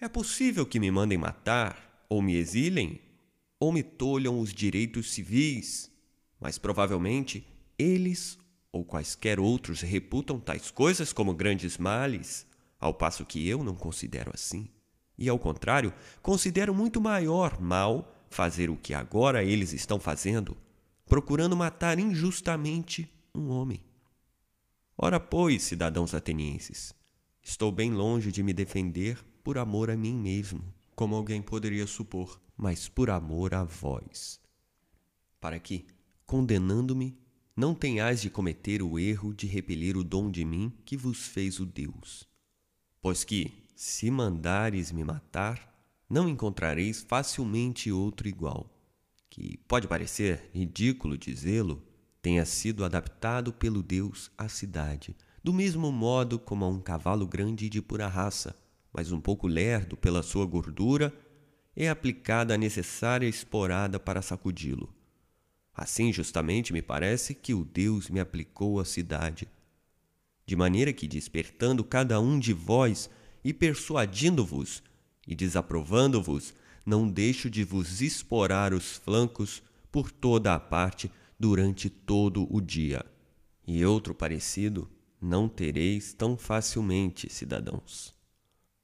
É possível que me mandem matar, ou me exilem, ou me tolham os direitos civis, mas provavelmente eles ou quaisquer outros reputam tais coisas como grandes males, ao passo que eu não considero assim. E ao contrário, considero muito maior mal fazer o que agora eles estão fazendo, procurando matar injustamente um homem. Ora, pois, cidadãos atenienses, estou bem longe de me defender por amor a mim mesmo, como alguém poderia supor, mas por amor a vós. Para que, condenando-me, não tenhais de cometer o erro de repelir o dom de mim que vos fez o Deus. Pois que, se mandares me matar, não encontrareis facilmente outro igual, que pode parecer ridículo dizê-lo, tenha sido adaptado pelo Deus à cidade, do mesmo modo como a um cavalo grande de pura raça, mas um pouco lerdo pela sua gordura, é aplicada a necessária esporada para sacudi-lo. Assim, justamente, me parece que o Deus me aplicou à cidade, de maneira que, despertando cada um de vós e persuadindo-vos e desaprovando-vos, não deixo de vos esporar os flancos por toda a parte durante todo o dia. E outro parecido não tereis tão facilmente, cidadãos.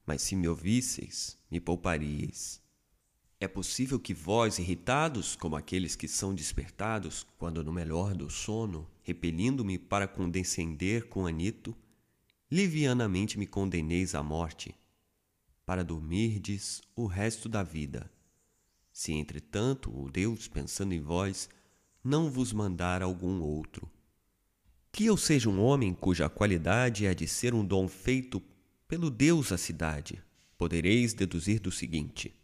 Mas se me ouvisseis, me pouparíeis. É possível que vós, irritados, como aqueles que são despertados, quando no melhor do sono, repelindo-me para condescender com Anito, livianamente me condeneis à morte, para dormirdes o resto da vida. Se, entretanto, o Deus, pensando em vós, não vos mandar algum outro. Que eu seja um homem cuja qualidade é de ser um dom feito pelo Deus à cidade, podereis deduzir do seguinte: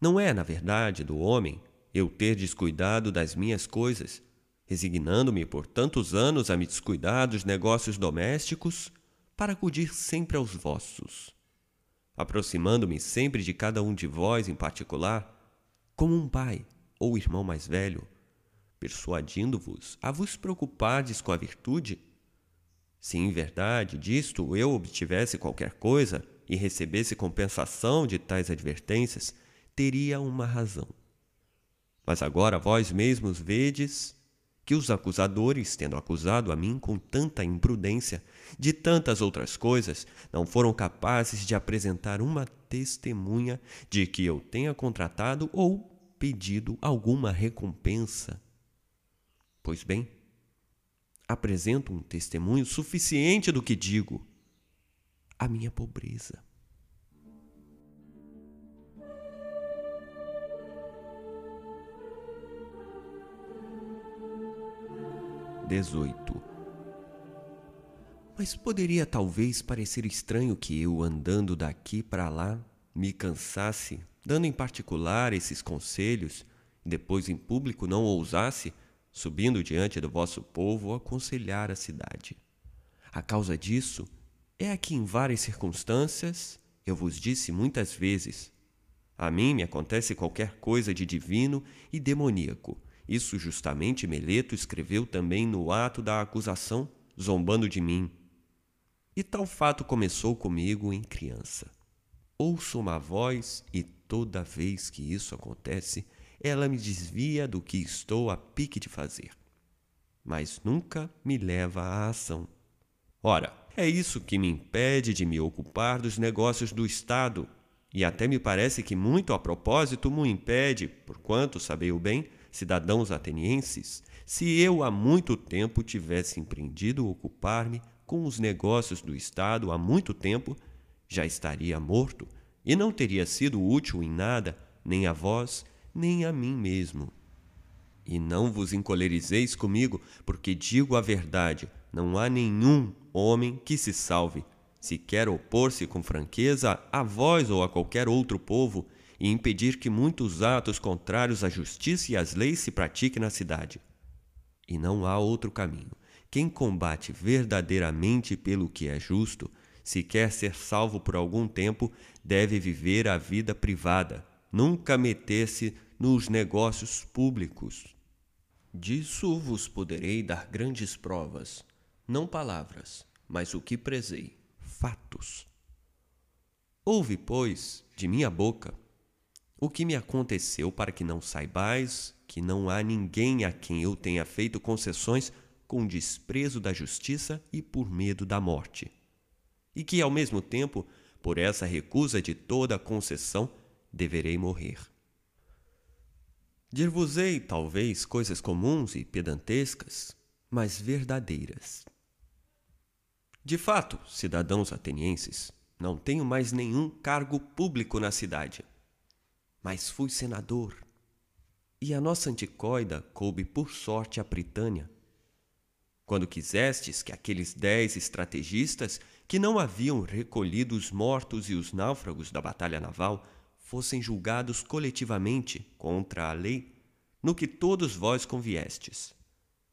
Não é, na verdade, do homem eu ter descuidado das minhas coisas, resignando-me por tantos anos a me descuidar dos negócios domésticos para acudir sempre aos vossos, aproximando-me sempre de cada um de vós em particular, como um pai ou irmão mais velho, persuadindo-vos a vos preocupardes com a virtude? Se em verdade disto eu obtivesse qualquer coisa e recebesse compensação de tais advertências, teria uma razão. Mas agora vós mesmos vedes que os acusadores, tendo acusado a mim com tanta imprudência de tantas outras coisas, não foram capazes de apresentar uma testemunha de que eu tenha contratado ou pedido alguma recompensa Pois bem, apresento um testemunho suficiente do que digo, a minha pobreza. Dezoito. Mas poderia talvez parecer estranho que eu, andando daqui para lá, me cansasse, dando em particular esses conselhos, e depois em público não ousasse subindo diante do vosso povo, aconselhar a cidade. A causa disso é a que, em várias circunstâncias, eu vos disse muitas vezes: a mim me acontece qualquer coisa de divino e demoníaco. Isso justamente Meleto escreveu também no ato da acusação, zombando de mim. E tal fato começou comigo em criança. Ouço uma voz e toda vez que isso acontece, ela me desvia do que estou a pique de fazer, mas nunca me leva à ação. Ora, é isso que me impede de me ocupar dos negócios do Estado, e até me parece que muito a propósito me impede, porquanto, sabei o bem, cidadãos atenienses, se eu há muito tempo tivesse empreendido ocupar-me com os negócios do Estado há muito tempo, já estaria morto e não teria sido útil em nada, nem a vós, nem a mim mesmo. E não vos encolerizeis comigo, porque digo a verdade: não há nenhum homem que se salve, se quer opor-se com franqueza a vós ou a qualquer outro povo e impedir que muitos atos contrários à justiça e às leis se pratiquem na cidade. E não há outro caminho. Quem combate verdadeiramente pelo que é justo, se quer ser salvo por algum tempo, deve viver a vida privada, nunca meter-se nos negócios públicos. Disso vos poderei dar grandes provas, não palavras, mas o que prezei, fatos. Ouve, pois, de minha boca o que me aconteceu para que não saibais que não há ninguém a quem eu tenha feito concessões com desprezo da justiça e por medo da morte. E que, ao mesmo tempo, por essa recusa de toda concessão, deverei morrer. Dir-vos-ei, talvez, coisas comuns e pedantescas, mas verdadeiras. De fato, cidadãos atenienses, não tenho mais nenhum cargo público na cidade mas fui senador. E a nossa anticoida coube por sorte a Britânia. Quando quisestes que aqueles dez estrategistas que não haviam recolhido os mortos e os náufragos da batalha naval fossem julgados coletivamente contra a lei, no que todos vós conviestes.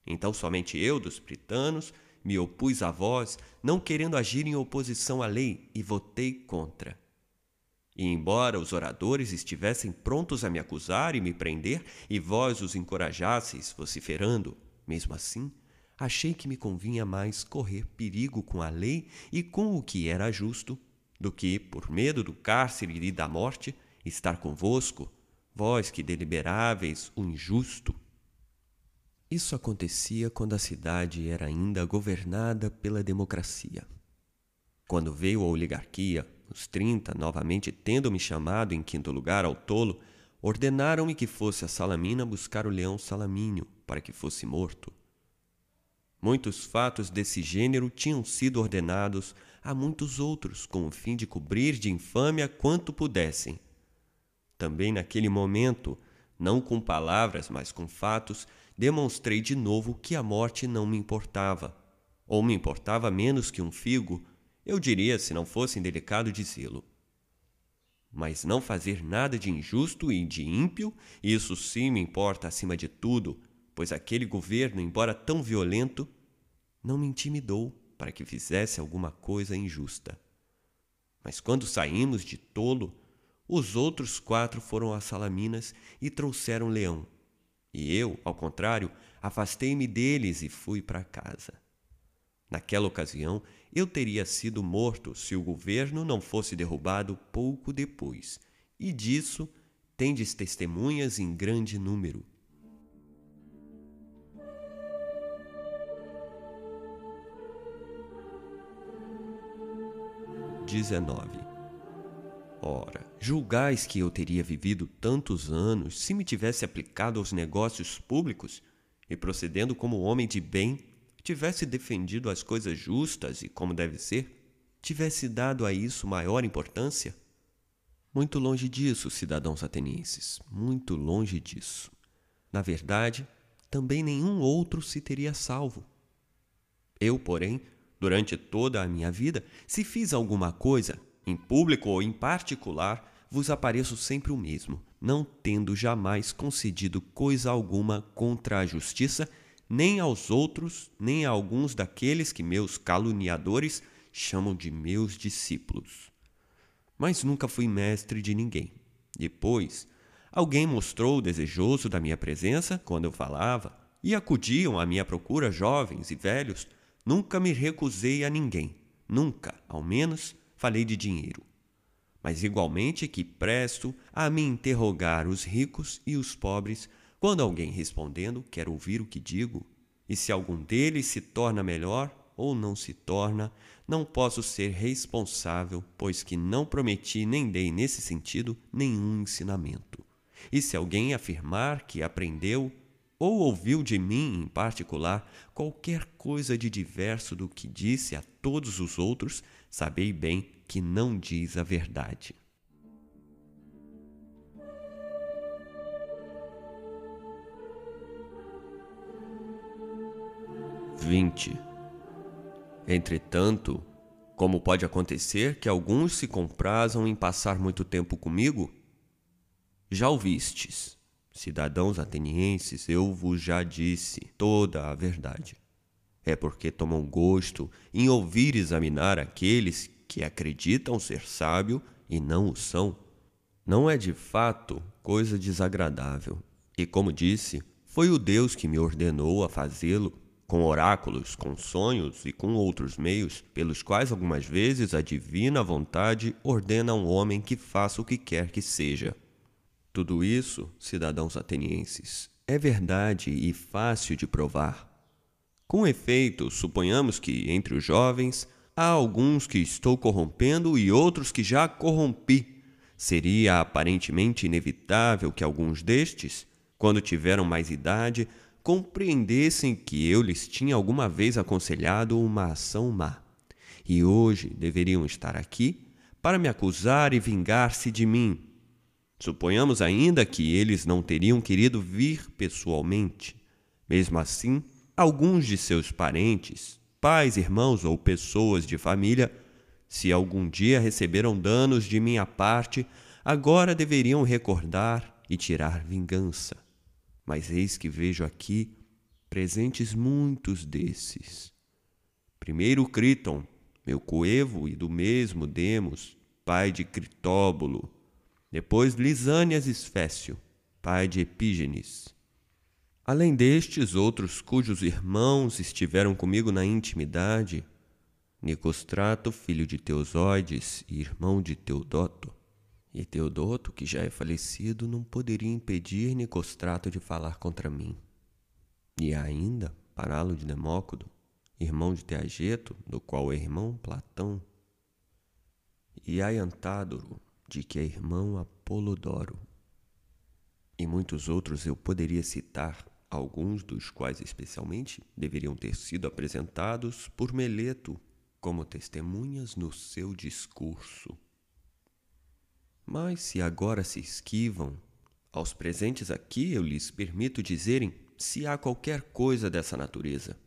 Então somente eu dos britanos me opus a vós, não querendo agir em oposição à lei, e votei contra. E embora os oradores estivessem prontos a me acusar e me prender, e vós os encorajasseis vociferando, mesmo assim, achei que me convinha mais correr perigo com a lei e com o que era justo, do que, por medo do cárcere e da morte, estar convosco, vós que deliberáveis o injusto. Isso acontecia quando a cidade era ainda governada pela democracia. Quando veio a oligarquia, os trinta, novamente tendo-me chamado em quinto lugar ao tolo, ordenaram-me que fosse a Salamina buscar o leão Salamínio, para que fosse morto. Muitos fatos desse gênero tinham sido ordenados a muitos outros, com o fim de cobrir de infâmia quanto pudessem. Também naquele momento, não com palavras, mas com fatos, demonstrei de novo que a morte não me importava, ou me importava menos que um figo, eu diria, se não fosse indelicado dizê-lo. Mas não fazer nada de injusto e de ímpio, isso sim me importa acima de tudo, pois aquele governo, embora tão violento, não me intimidou para que fizesse alguma coisa injusta. Mas quando saímos de tolo, os outros quatro foram a Salaminas e trouxeram leão. E eu, ao contrário, afastei-me deles e fui para casa. Naquela ocasião, eu teria sido morto se o governo não fosse derrubado pouco depois, e disso tendes testemunhas em grande número. Dezenove. Ora, julgais que eu teria vivido tantos anos se me tivesse aplicado aos negócios públicos e procedendo como homem de bem tivesse defendido as coisas justas e como deve ser, tivesse dado a isso maior importância? Muito longe disso, cidadãos atenienses, muito longe disso. Na verdade, também nenhum outro se teria salvo. Eu, porém, durante toda a minha vida, se fiz alguma coisa, em público ou em particular, vos apareço sempre o mesmo, não tendo jamais concedido coisa alguma contra a justiça nem aos outros, nem a alguns daqueles que meus caluniadores chamam de meus discípulos. Mas nunca fui mestre de ninguém. Depois, alguém mostrou desejoso da minha presença quando eu falava, e acudiam à minha procura jovens e velhos. Nunca me recusei a ninguém, nunca, ao menos, falei de dinheiro. Mas igualmente que presto a me interrogar os ricos e os pobres quando alguém respondendo quer ouvir o que digo, e se algum deles se torna melhor ou não se torna, não posso ser responsável, pois que não prometi nem dei nesse sentido nenhum ensinamento. E se alguém afirmar que aprendeu ou ouviu de mim em particular qualquer coisa de diverso do que disse a todos os outros, sabei bem que não diz a verdade. 20. Entretanto, como pode acontecer que alguns se comprazam em passar muito tempo comigo? Já ouvistes, cidadãos atenienses, eu vos já disse toda a verdade. É porque tomam gosto em ouvir examinar aqueles que acreditam ser sábio e não o são. Não é de fato coisa desagradável. E como disse, foi o Deus que me ordenou a fazê-lo com oráculos, com sonhos e com outros meios, pelos quais algumas vezes a divina vontade ordena a um homem que faça o que quer que seja. Tudo isso, cidadãos atenienses, é verdade e fácil de provar. Com efeito, suponhamos que entre os jovens há alguns que estou corrompendo e outros que já corrompi. Seria aparentemente inevitável que alguns destes, quando tiveram mais idade, compreendessem que eu lhes tinha alguma vez aconselhado uma ação má. E hoje deveriam estar aqui para me acusar e vingar-se de mim. Suponhamos ainda que eles não teriam querido vir pessoalmente. Mesmo assim, alguns de seus parentes, pais, irmãos ou pessoas de família, se algum dia receberam danos de minha parte, agora deveriam recordar e tirar vingança. Mas eis que vejo aqui presentes muitos desses. Primeiro Criton, meu coevo e do mesmo Demos, pai de Critóbulo. Depois Lisânias Esfécio, pai de Epígenes Além destes, outros cujos irmãos estiveram comigo na intimidade, Nicostrato, filho de Teosóides e irmão de Teodoto. E Teodoto, que já é falecido, não poderia impedir Nicostrato de falar contra mim. E ainda, Paralo de Demócodo, irmão de Teageto, do qual é irmão Platão, e Aiantádoro, de que é irmão Apolodoro. E muitos outros eu poderia citar, alguns dos quais especialmente deveriam ter sido apresentados por Meleto como testemunhas no seu discurso. Mas se agora se esquivam, aos presentes aqui eu lhes permito dizerem se há qualquer coisa dessa natureza.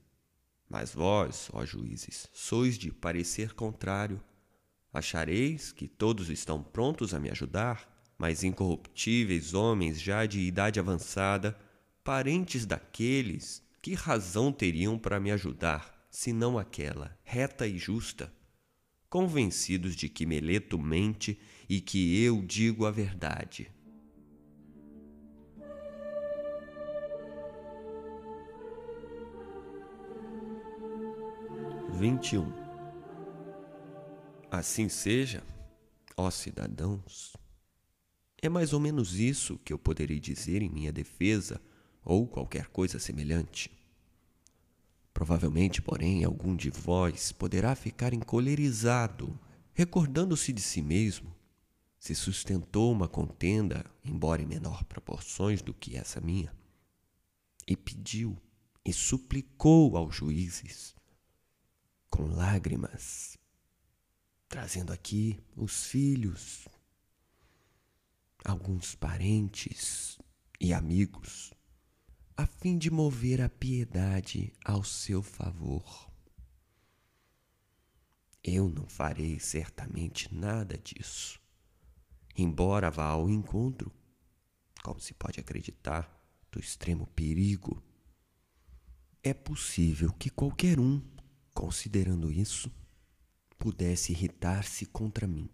Mas vós, ó juízes, sois de parecer contrário. Achareis que todos estão prontos a me ajudar, mas incorruptíveis homens já de idade avançada, parentes daqueles, que razão teriam para me ajudar, senão aquela, reta e justa? Convencidos de que Meleto mente e que eu digo a verdade. Vinte e um. Assim seja, ó cidadãos. É mais ou menos isso que eu poderei dizer em minha defesa ou qualquer coisa semelhante. Provavelmente, porém, algum de vós poderá ficar encolerizado, recordando-se de si mesmo, se sustentou uma contenda, embora em menor proporções do que essa minha, e pediu e suplicou aos juízes, com lágrimas, trazendo aqui os filhos, alguns parentes e amigos a fim de mover a piedade ao seu favor. Eu não farei certamente nada disso, embora vá ao encontro, como se pode acreditar, do extremo perigo. É possível que qualquer um, considerando isso, pudesse irritar-se contra mim.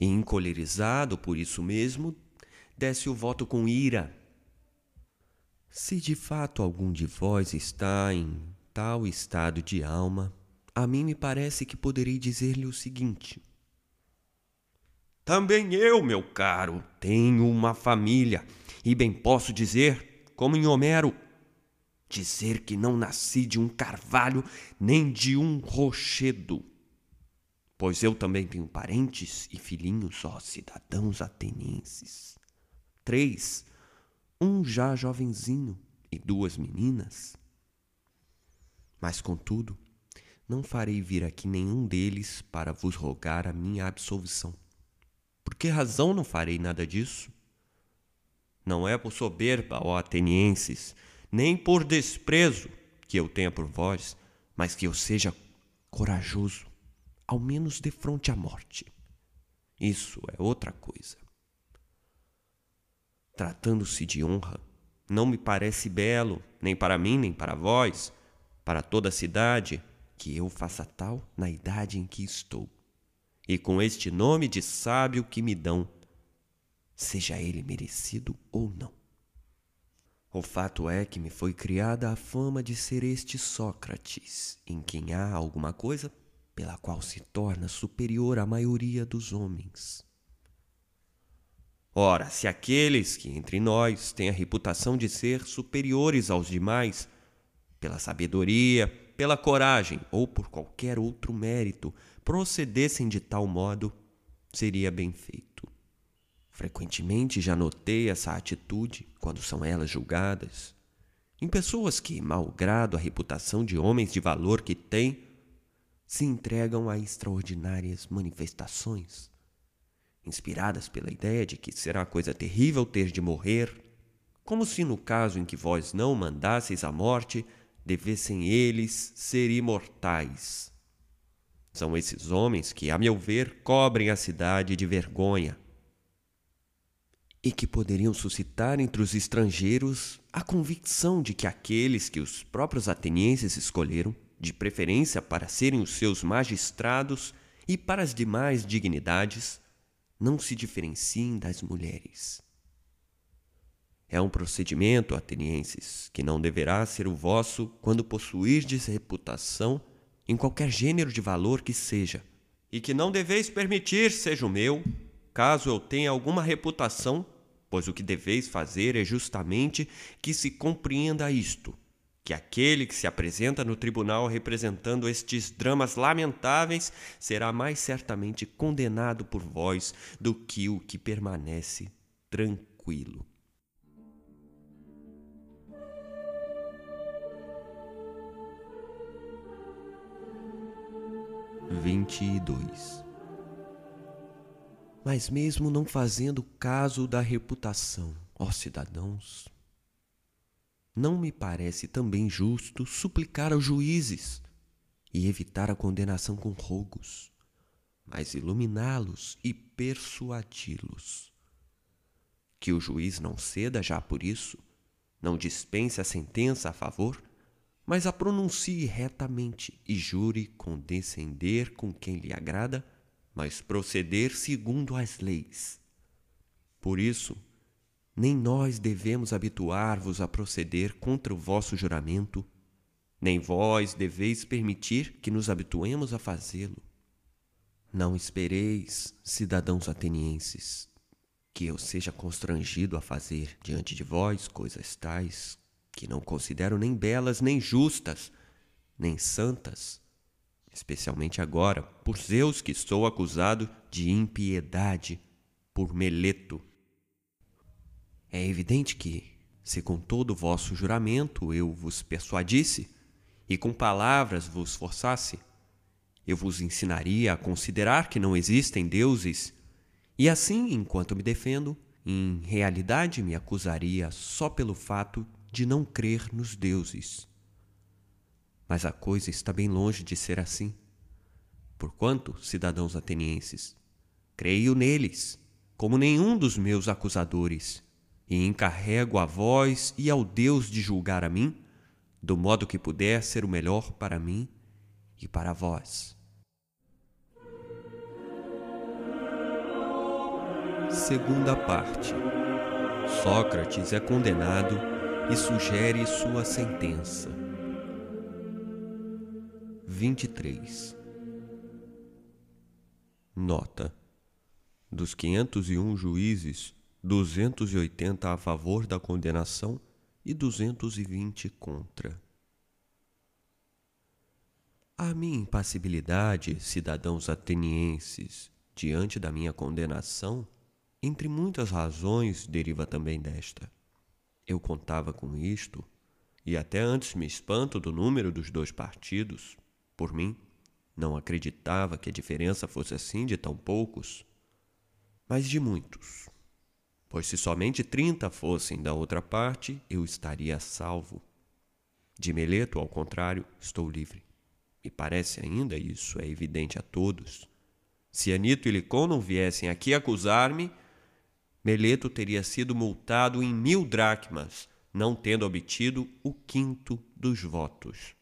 E encolerizado por isso mesmo, desse o voto com ira se de fato algum de vós está em tal estado de alma, a mim me parece que poderei dizer-lhe o seguinte: Também eu, meu caro, tenho uma família, e bem posso dizer, como em Homero, dizer que não nasci de um carvalho nem de um rochedo. Pois eu também tenho parentes e filhinhos, ó cidadãos atenienses. Três um já jovenzinho e duas meninas? Mas, contudo, não farei vir aqui nenhum deles para vos rogar a minha absolvição. Por que razão não farei nada disso? Não é por soberba, ó atenienses, nem por desprezo que eu tenha por vós, mas que eu seja corajoso, ao menos de fronte à morte. Isso é outra coisa. Tratando-se de honra, não me parece belo, nem para mim, nem para vós, para toda a cidade, que eu faça tal na idade em que estou, e com este nome de sábio que me dão, seja ele merecido ou não. O fato é que me foi criada a fama de ser este Sócrates, em quem há alguma coisa pela qual se torna superior à maioria dos homens. Ora, se aqueles que entre nós têm a reputação de ser superiores aos demais, pela sabedoria, pela coragem ou por qualquer outro mérito, procedessem de tal modo, seria bem feito. Frequentemente já notei essa atitude quando são elas julgadas. Em pessoas que, malgrado a reputação de homens de valor que têm, se entregam a extraordinárias manifestações, inspiradas pela ideia de que será coisa terrível ter de morrer, como se no caso em que vós não mandasseis a morte, devessem eles ser imortais. São esses homens que, a meu ver, cobrem a cidade de vergonha e que poderiam suscitar entre os estrangeiros a convicção de que aqueles que os próprios atenienses escolheram, de preferência para serem os seus magistrados e para as demais dignidades, não se diferenciem das mulheres. É um procedimento, atenienses, que não deverá ser o vosso quando possuirdes reputação em qualquer gênero de valor que seja, e que não deveis permitir seja o meu caso eu tenha alguma reputação, pois o que deveis fazer é justamente que se compreenda isto: que aquele que se apresenta no tribunal representando estes dramas lamentáveis será mais certamente condenado por vós do que o que permanece tranquilo. Vinte e dois mas mesmo não fazendo caso da reputação, ó cidadãos, não me parece também justo suplicar aos juízes e evitar a condenação com rogos, mas iluminá-los e persuadi-los. Que o juiz não ceda já por isso, não dispense a sentença a favor, mas a pronuncie retamente e jure condescender com quem lhe agrada mas proceder segundo as leis. Por isso, nem nós devemos habituar-vos a proceder contra o vosso juramento, nem vós deveis permitir que nos habituemos a fazê-lo. Não espereis, cidadãos atenienses, que eu seja constrangido a fazer diante de vós coisas tais que não considero nem belas, nem justas, nem santas especialmente agora, por Zeus que sou acusado de impiedade por Meleto. É evidente que, se com todo vosso juramento eu vos persuadisse e com palavras vos forçasse, eu vos ensinaria a considerar que não existem deuses, e assim, enquanto me defendo, em realidade me acusaria só pelo fato de não crer nos deuses. Mas a coisa está bem longe de ser assim. Porquanto, cidadãos atenienses, creio neles, como nenhum dos meus acusadores, e encarrego a vós e ao Deus de julgar a mim, do modo que puder ser o melhor para mim e para vós. Segunda parte. Sócrates é condenado e sugere sua sentença. 23. Nota: Dos 501 juízes, 280 a favor da condenação e 220 contra. A minha impassibilidade, cidadãos atenienses, diante da minha condenação, entre muitas razões, deriva também desta. Eu contava com isto, e até antes me espanto do número dos dois partidos, por mim, não acreditava que a diferença fosse assim de tão poucos, mas de muitos. Pois se somente trinta fossem da outra parte, eu estaria salvo. De Meleto, ao contrário, estou livre. E parece ainda, isso é evidente a todos. Se Anito e Licon não viessem aqui acusar-me, Meleto teria sido multado em mil dracmas, não tendo obtido o quinto dos votos.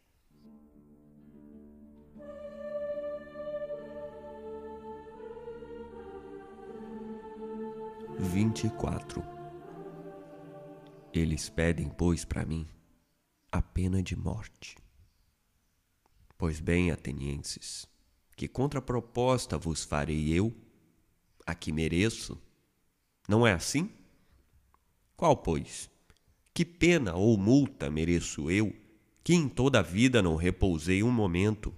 24 Eles pedem, pois, para mim a pena de morte. Pois bem, atenienses, que contraproposta vos farei eu, a que mereço? Não é assim? Qual, pois? Que pena ou multa mereço eu, que em toda a vida não repousei um momento,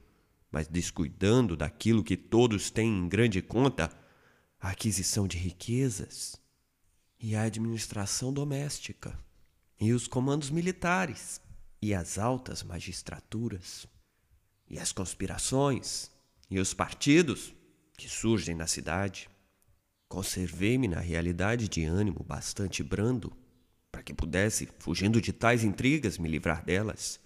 mas descuidando daquilo que todos têm em grande conta, a aquisição de riquezas e a administração doméstica, e os comandos militares, e as altas magistraturas, e as conspirações, e os partidos que surgem na cidade. Conservei-me na realidade de ânimo bastante brando, para que pudesse, fugindo de tais intrigas, me livrar delas,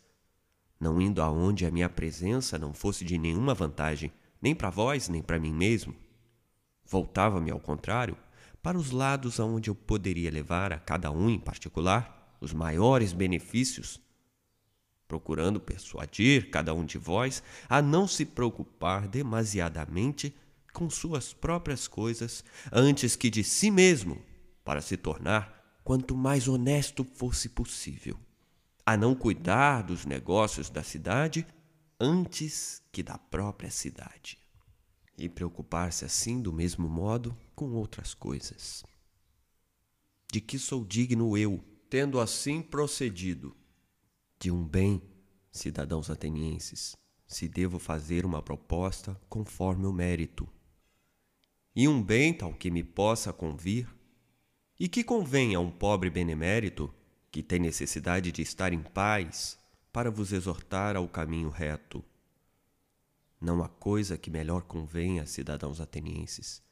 não indo aonde a minha presença não fosse de nenhuma vantagem, nem para vós, nem para mim mesmo. Voltava-me, ao contrário, para os lados aonde eu poderia levar a cada um em particular os maiores benefícios procurando persuadir cada um de vós a não se preocupar demasiadamente com suas próprias coisas antes que de si mesmo, para se tornar quanto mais honesto fosse possível, a não cuidar dos negócios da cidade antes que da própria cidade, e preocupar-se assim do mesmo modo com outras coisas. De que sou digno eu, tendo assim procedido? de um bem, cidadãos atenienses, se devo fazer uma proposta conforme o mérito. E um bem tal que me possa convir, e que convém a um pobre benemérito que tem necessidade de estar em paz para vos exortar ao caminho reto. Não há coisa que melhor convenha, cidadãos atenienses,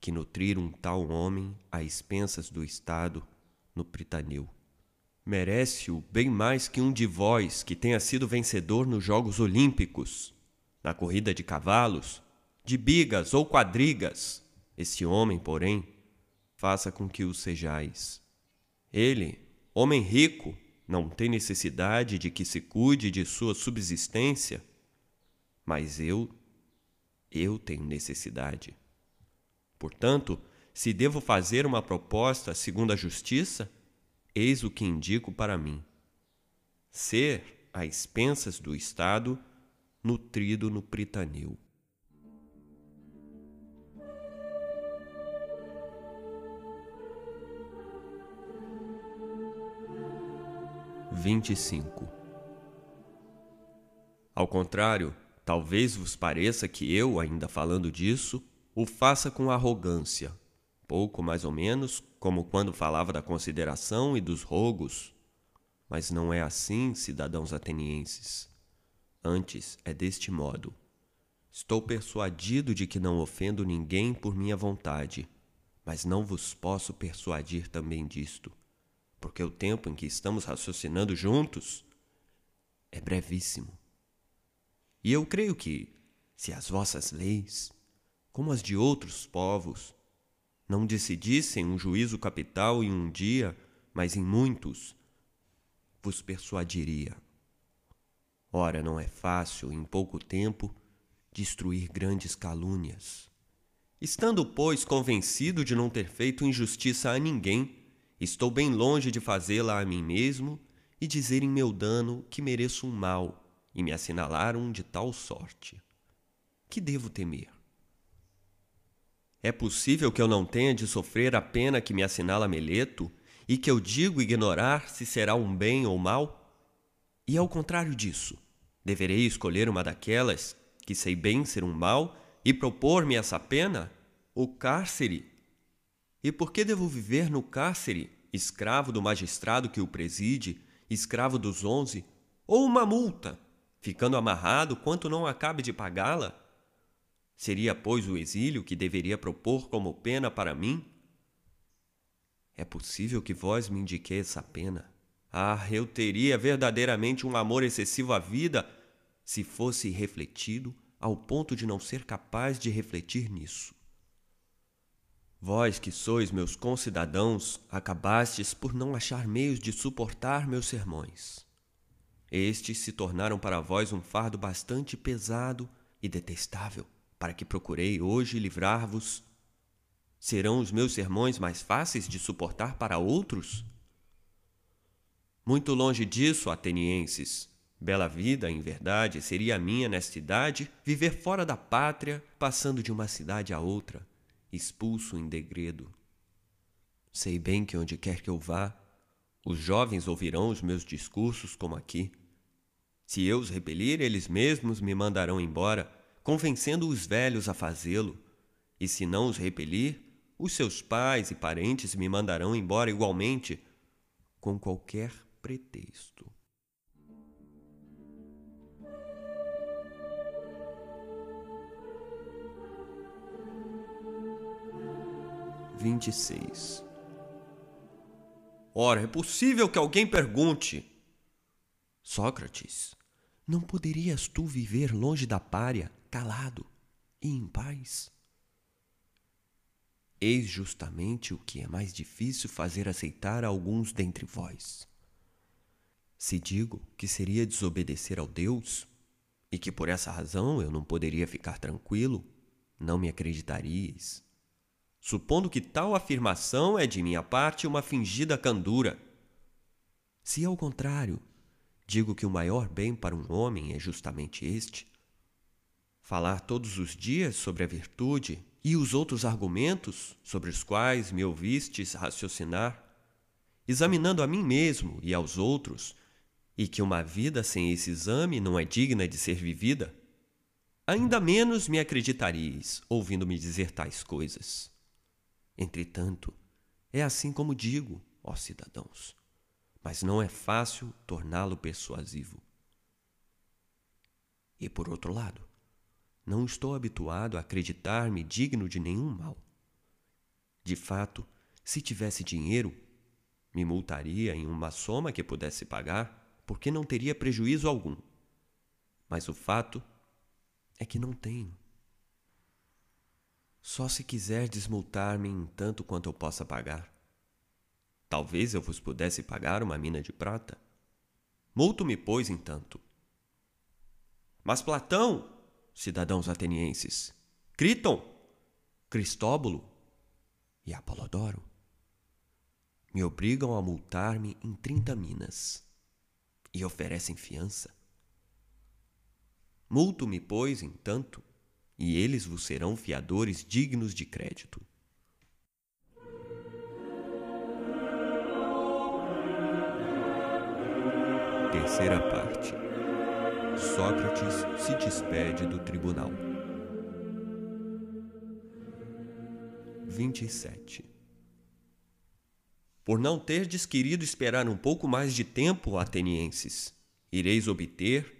que nutrir um tal homem a expensas do Estado no Pritanil merece-o bem mais que um de vós que tenha sido vencedor nos Jogos Olímpicos, na corrida de cavalos, de bigas ou quadrigas. Esse homem, porém, faça com que o sejais. Ele, homem rico, não tem necessidade de que se cuide de sua subsistência, mas eu, eu tenho necessidade. Portanto, se devo fazer uma proposta segundo a justiça, Eis o que indico para mim: ser, a expensas do Estado, nutrido no Pritanil. Vinte e cinco. Ao contrário, talvez vos pareça que eu, ainda falando disso, o faça com arrogância, pouco mais ou menos como quando falava da consideração e dos rogos. Mas não é assim, cidadãos atenienses. Antes é deste modo. Estou persuadido de que não ofendo ninguém por minha vontade, mas não vos posso persuadir também disto, porque o tempo em que estamos raciocinando juntos é brevíssimo. E eu creio que, se as vossas leis, como as de outros povos, não decidissem um juízo capital em um dia, mas em muitos, vos persuadiria. Ora, não é fácil, em pouco tempo, destruir grandes calúnias. Estando, pois, convencido de não ter feito injustiça a ninguém, estou bem longe de fazê-la a mim mesmo e dizer em meu dano que mereço um mal e me assinalaram de tal sorte. Que devo temer? É possível que eu não tenha de sofrer a pena que me assinala Meleto e que eu digo ignorar se será um bem ou mal? E ao contrário disso, deverei escolher uma daquelas que sei bem ser um mal e propor-me essa pena? O cárcere? E por que devo viver no cárcere, escravo do magistrado que o preside, escravo dos onze, ou uma multa, ficando amarrado quanto não acabe de pagá-la? Seria, pois, o exílio que deveria propor como pena para mim? É possível que vós me indiqueis essa pena. Ah, eu teria verdadeiramente um amor excessivo à vida se fosse refletido ao ponto de não ser capaz de refletir nisso. Vós que sois meus concidadãos, acabastes por não achar meios de suportar meus sermões. Estes se tornaram para vós um fardo bastante pesado e detestável para que procurei hoje livrar-vos? Serão os meus sermões mais fáceis de suportar para outros? Muito longe disso, atenienses. Bela vida, em verdade, seria a minha nesta idade viver fora da pátria, passando de uma cidade a outra, expulso em degredo. Sei bem que onde quer que eu vá, os jovens ouvirão os meus discursos como aqui. Se eu os repelir, eles mesmos me mandarão embora, convencendo os velhos a fazê-lo. E se não os repelir, os seus pais e parentes me mandarão embora igualmente, com qualquer pretexto. Vinte e seis. Ora, é possível que alguém pergunte. Sócrates, não poderias tu viver longe da párea, calado e em paz? Eis justamente o que é mais difícil fazer aceitar a alguns dentre vós. Se digo que seria desobedecer ao Deus, e que por essa razão eu não poderia ficar tranquilo, não me acreditaríeis. Supondo que tal afirmação é de minha parte uma fingida candura. Se ao contrário, digo que o maior bem para um homem é justamente este, falar todos os dias sobre a virtude e os outros argumentos sobre os quais me ouvistes raciocinar, examinando a mim mesmo e aos outros, e que uma vida sem esse exame não é digna de ser vivida, ainda menos me acreditaríeis ouvindo-me dizer tais coisas. Entretanto, é assim como digo, ó cidadãos, mas não é fácil torná-lo persuasivo. E por outro lado, não estou habituado a acreditar-me digno de nenhum mal. De fato, se tivesse dinheiro, me multaria em uma soma que pudesse pagar, porque não teria prejuízo algum. Mas o fato é que não tenho. Só se quiser desmultar-me em tanto quanto eu possa pagar. Talvez eu vos pudesse pagar uma mina de prata. Multo-me, pois, entanto. Mas Platão, cidadãos atenienses, Criton, Cristóbulo e Apolodoro, me obrigam a multar-me em trinta minas e oferecem fiança. Multo-me, pois, entanto, e eles vos serão fiadores dignos de crédito. Terceira parte. Sócrates se despede do tribunal. 27. Por não terdes querido esperar um pouco mais de tempo, atenienses, ireis obter,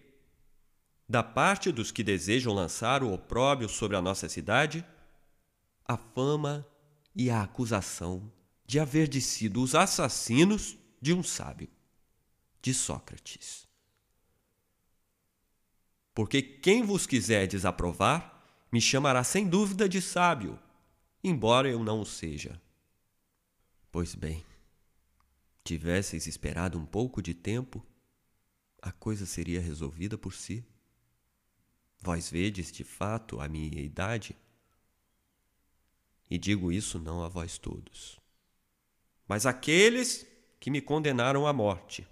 da parte dos que desejam lançar o opróbio sobre a nossa cidade, a fama e a acusação de haver de sido os assassinos de um sábio, de Sócrates. Porque quem vos quiser desaprovar, me chamará sem dúvida de sábio, embora eu não o seja. Pois bem, tivesseis esperado um pouco de tempo, a coisa seria resolvida por si. Vós vedes, de fato, a minha idade? E digo isso não a vós todos, mas àqueles que me condenaram à morte.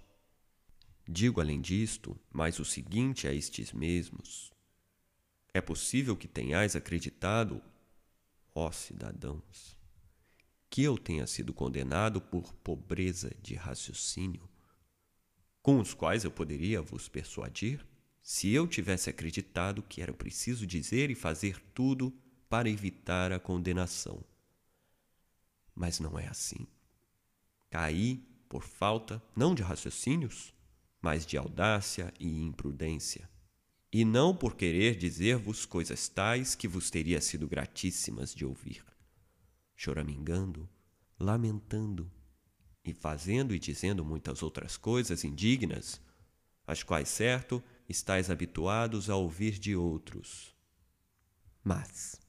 Digo além disto, mais o seguinte a estes mesmos: é possível que tenhais acreditado, ó cidadãos, que eu tenha sido condenado por pobreza de raciocínio, com os quais eu poderia vos persuadir, se eu tivesse acreditado que era preciso dizer e fazer tudo para evitar a condenação. Mas não é assim. Caí por falta não de raciocínios, mas de audácia e imprudência, e não por querer dizer-vos coisas tais que vos teria sido gratíssimas de ouvir. Choramingando, lamentando e fazendo e dizendo muitas outras coisas indignas, as quais, certo, estáis habituados a ouvir de outros. Mas,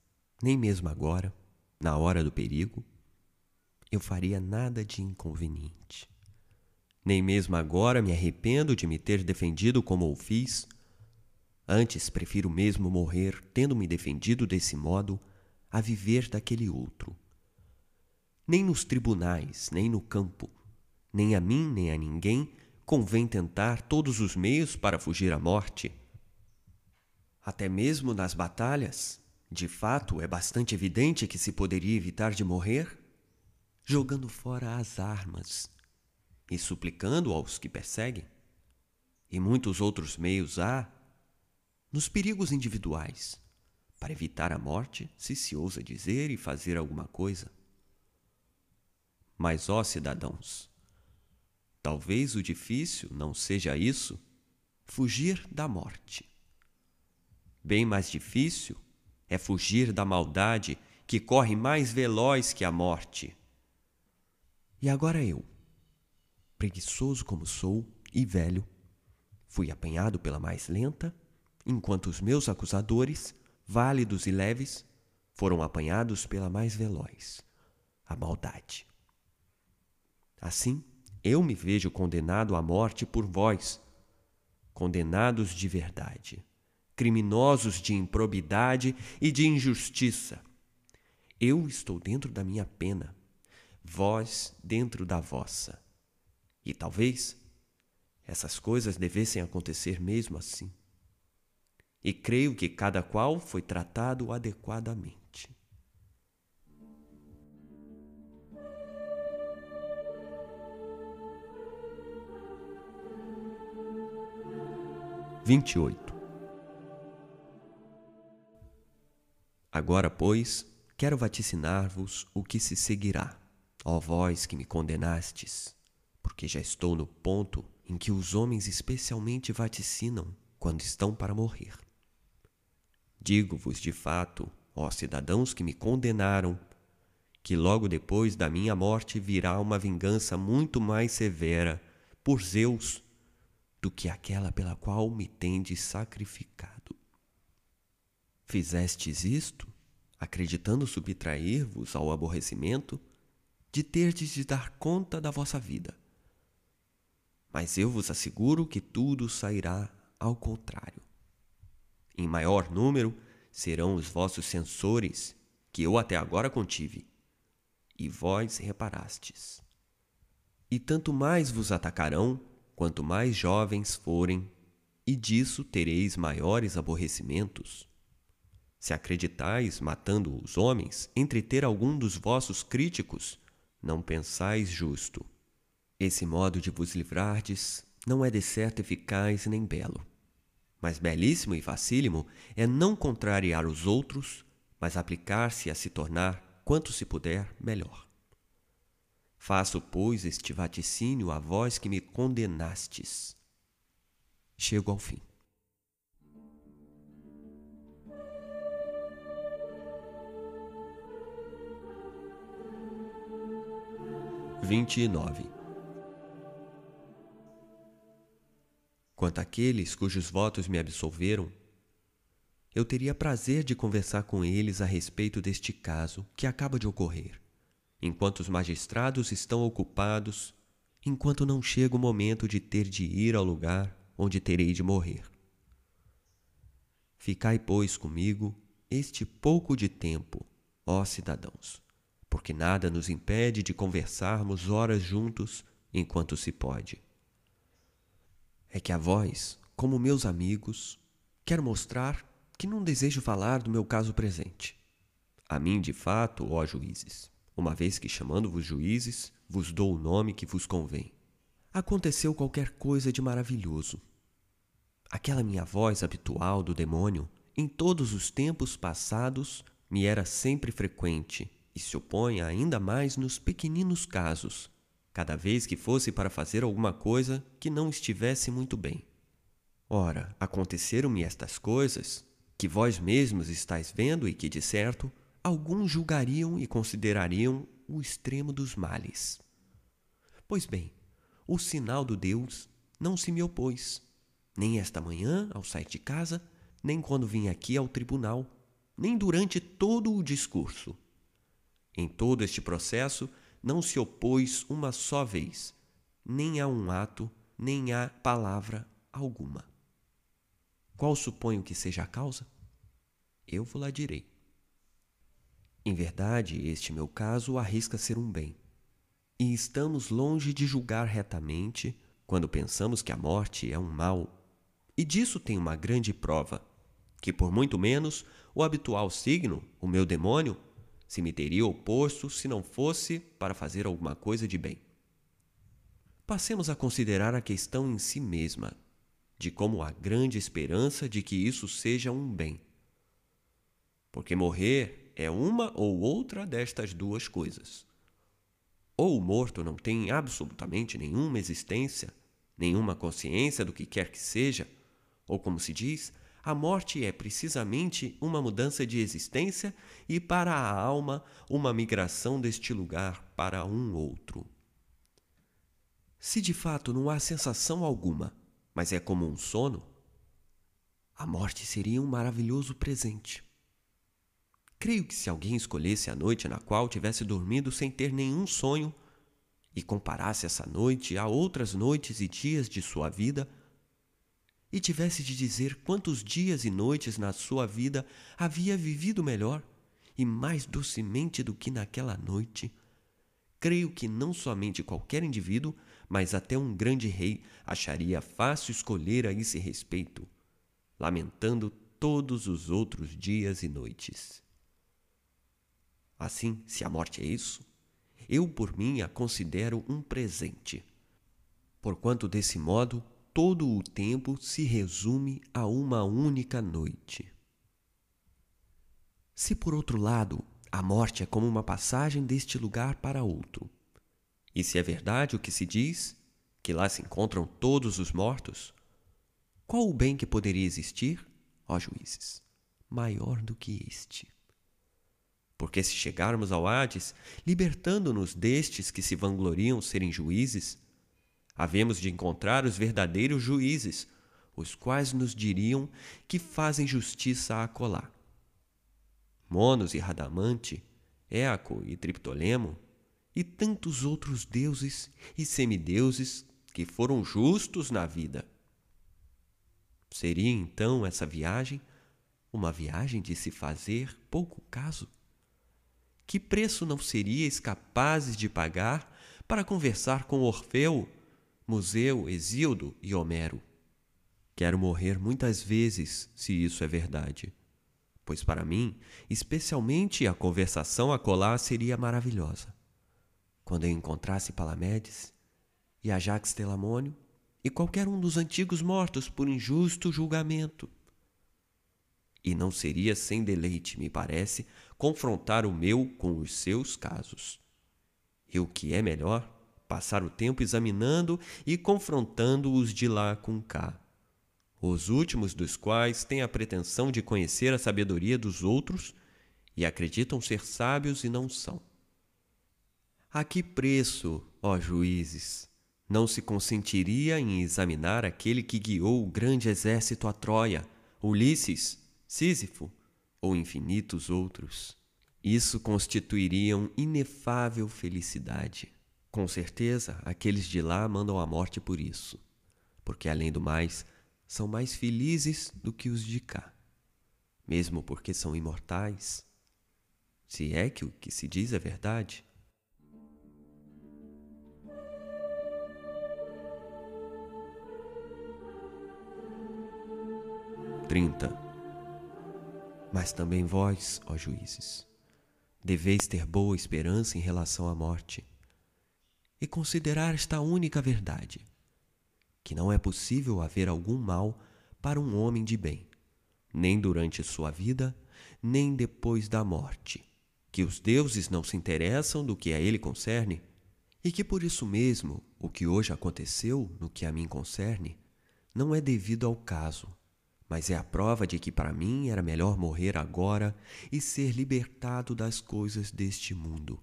nem mesmo agora, na hora do perigo, eu faria nada de inconveniente. Nem mesmo agora me arrependo de me ter defendido como o fiz. Antes prefiro mesmo morrer tendo me defendido desse modo a viver daquele outro. Nem nos tribunais, nem no campo, nem a mim nem a ninguém convém tentar todos os meios para fugir à morte. Até mesmo nas batalhas, de fato, é bastante evidente que se poderia evitar de morrer jogando fora as armas e suplicando aos que perseguem. E muitos outros meios há nos perigos individuais para evitar a morte, se se ousa dizer e fazer alguma coisa. Mas, ó cidadãos, talvez o difícil não seja isso, fugir da morte. Bem mais difícil é fugir da maldade que corre mais veloz que a morte. E agora eu, preguiçoso como sou e velho, fui apanhado pela mais lenta, enquanto os meus acusadores, válidos e leves, foram apanhados pela mais veloz, a maldade. Assim, eu me vejo condenado à morte por vós, condenados de verdade criminosos de improbidade e de injustiça. Eu estou dentro da minha pena, vós dentro da vossa. E talvez essas coisas devessem acontecer mesmo assim. E creio que cada qual foi tratado adequadamente. Vinte e oito. Agora, pois, quero vaticinar-vos o que se seguirá, ó vós que me condenastes, porque já estou no ponto em que os homens especialmente vaticinam quando estão para morrer. Digo-vos de fato, ó cidadãos que me condenaram, que logo depois da minha morte virá uma vingança muito mais severa por Zeus do que aquela pela qual me tendes sacrificado. Fizestes isto, acreditando subtrair-vos ao aborrecimento de terdes de dar conta da vossa vida. Mas eu vos asseguro que tudo sairá ao contrário. Em maior número serão os vossos censores, que eu até agora contive, e vós reparastes. E tanto mais vos atacarão, quanto mais jovens forem, e disso tereis maiores aborrecimentos. Se acreditais, matando os homens, entreter algum dos vossos críticos, não pensais justo. Esse modo de vos livrardes não é de certo eficaz nem belo. Mas belíssimo e facílimo é não contrariar os outros, mas aplicar-se a se tornar, quanto se puder, melhor. Faço, pois, este vaticínio a vós que me condenastes. Chego ao fim. 29 Quanto àqueles cujos votos me absolveram, eu teria prazer de conversar com eles a respeito deste caso que acaba de ocorrer, enquanto os magistrados estão ocupados, enquanto não chega o momento de ter de ir ao lugar onde terei de morrer. Ficai, pois, comigo este pouco de tempo, ó cidadãos porque nada nos impede de conversarmos horas juntos enquanto se pode. É que a vós, como meus amigos, quero mostrar que não desejo falar do meu caso presente. A mim, de fato, ó juízes, uma vez que chamando-vos juízes, vos dou o nome que vos convém. Aconteceu qualquer coisa de maravilhoso. Aquela minha voz habitual do demônio, em todos os tempos passados, me era sempre frequente e se opõe ainda mais nos pequeninos casos, cada vez que fosse para fazer alguma coisa que não estivesse muito bem. Ora, aconteceram-me estas coisas, que vós mesmos estáis vendo e que, de certo, alguns julgariam e considerariam o extremo dos males. Pois bem, o sinal do Deus não se me opôs, nem esta manhã ao sair de casa, nem quando vim aqui ao tribunal, nem durante todo o discurso. Em todo este processo, não se opôs uma só vez, nem a um ato, nem a palavra alguma. Qual suponho que seja a causa? Eu vou lá direi. Em verdade, este meu caso arrisca ser um bem. E estamos longe de julgar retamente, quando pensamos que a morte é um mal. E disso tem uma grande prova, que por muito menos o habitual signo, o meu demônio, se me teria oposto se não fosse para fazer alguma coisa de bem. Passemos a considerar a questão em si mesma, de como há grande esperança de que isso seja um bem. Porque morrer é uma ou outra destas duas coisas. Ou o morto não tem absolutamente nenhuma existência, nenhuma consciência do que quer que seja, ou como se diz, a morte é precisamente uma mudança de existência e para a alma uma migração deste lugar para um outro. Se de fato não há sensação alguma, mas é como um sono, a morte seria um maravilhoso presente. Creio que se alguém escolhesse a noite na qual tivesse dormido sem ter nenhum sonho e comparasse essa noite a outras noites e dias de sua vida, e tivesse de dizer quantos dias e noites na sua vida havia vivido melhor e mais docemente do que naquela noite, creio que não somente qualquer indivíduo, mas até um grande rei acharia fácil escolher a esse respeito, lamentando todos os outros dias e noites. Assim, se a morte é isso, eu por mim a considero um presente, porquanto desse modo todo o tempo se resume a uma única noite. Se por outro lado a morte é como uma passagem deste lugar para outro, e se é verdade o que se diz, que lá se encontram todos os mortos, qual o bem que poderia existir, ó juízes, maior do que este? Porque se chegarmos ao Hades, libertando-nos destes que se vangloriam serem juízes, havemos de encontrar os verdadeiros juízes, os quais nos diriam que fazem justiça a colar. Monos e Radamante, Éaco e Triptolemo, e tantos outros deuses e semideuses que foram justos na vida. Seria então essa viagem uma viagem de se fazer pouco caso? Que preço não seríeis capazes de pagar para conversar com Orfeu, Museu, Exíodo e Homero? Quero morrer muitas vezes, se isso é verdade, pois para mim, especialmente a conversação a colar seria maravilhosa quando eu encontrasse Palamedes e Ajax Telamônio e qualquer um dos antigos mortos por injusto julgamento. E não seria sem deleite, me parece, confrontar o meu com os seus casos. E o que é melhor, passar o tempo examinando e confrontando os de lá com cá. Os últimos dos quais têm a pretensão de conhecer a sabedoria dos outros e acreditam ser sábios e não são. A que preço, ó juízes, não se consentiria em examinar aquele que guiou o grande exército a Troia, Ulisses, Sísifo ou infinitos outros? Isso constituiria um inefável felicidade. Com certeza, aqueles de lá mandam a morte por isso, porque além do mais, são mais felizes do que os de cá, mesmo porque são imortais. Se é que o que se diz é verdade. 30. Mas também vós, ó juízes, deveis ter boa esperança em relação à morte e considerar esta única verdade: que não é possível haver algum mal para um homem de bem, nem durante sua vida, nem depois da morte, que os deuses não se interessam do que a ele concerne, e que por isso mesmo o que hoje aconteceu no que a mim concerne não é devido ao caso mas é a prova de que para mim era melhor morrer agora e ser libertado das coisas deste mundo.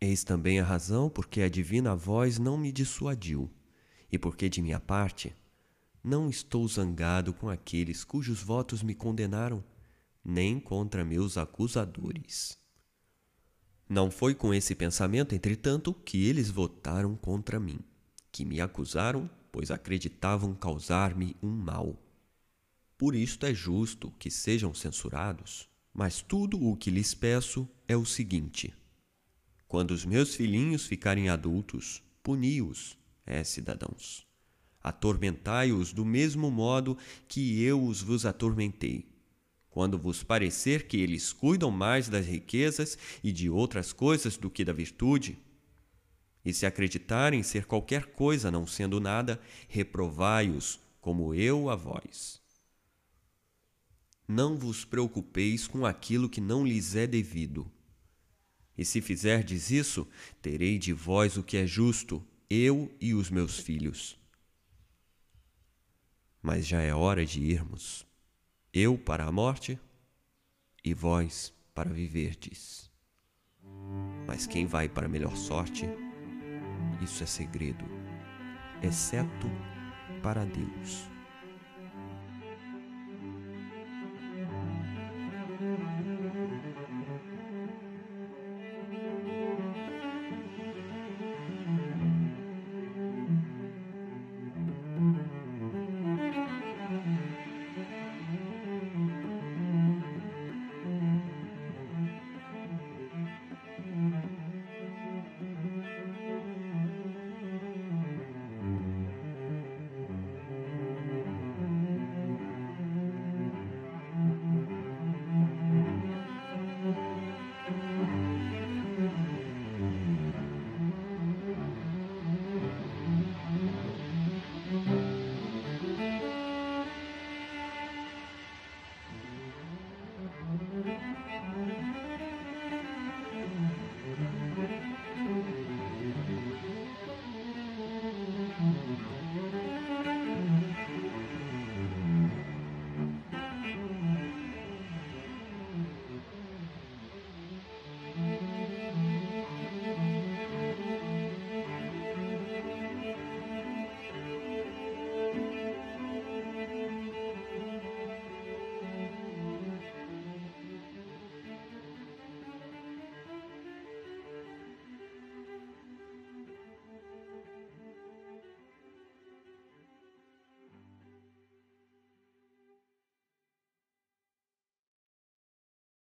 Eis também a razão porque a divina voz não me dissuadiu, e porque de minha parte não estou zangado com aqueles cujos votos me condenaram, nem contra meus acusadores. Não foi com esse pensamento, entretanto, que eles votaram contra mim, que me acusaram, pois acreditavam causar-me um mal. Por isto é justo que sejam censurados. Mas tudo o que lhes peço é o seguinte: quando os meus filhinhos ficarem adultos, puni-os, É, cidadãos, atormentai-os do mesmo modo que eu os vos atormentei. Quando vos parecer que eles cuidam mais das riquezas e de outras coisas do que da virtude, e se acreditarem ser qualquer coisa não sendo nada, reprovai-os, como eu a vós. Não vos preocupeis com aquilo que não lhes é devido. E se fizerdes isso, terei de vós o que é justo, eu e os meus filhos. Mas já é hora de irmos, eu para a morte e vós para viverdes. Mas quem vai para a melhor sorte, isso é segredo, exceto para Deus.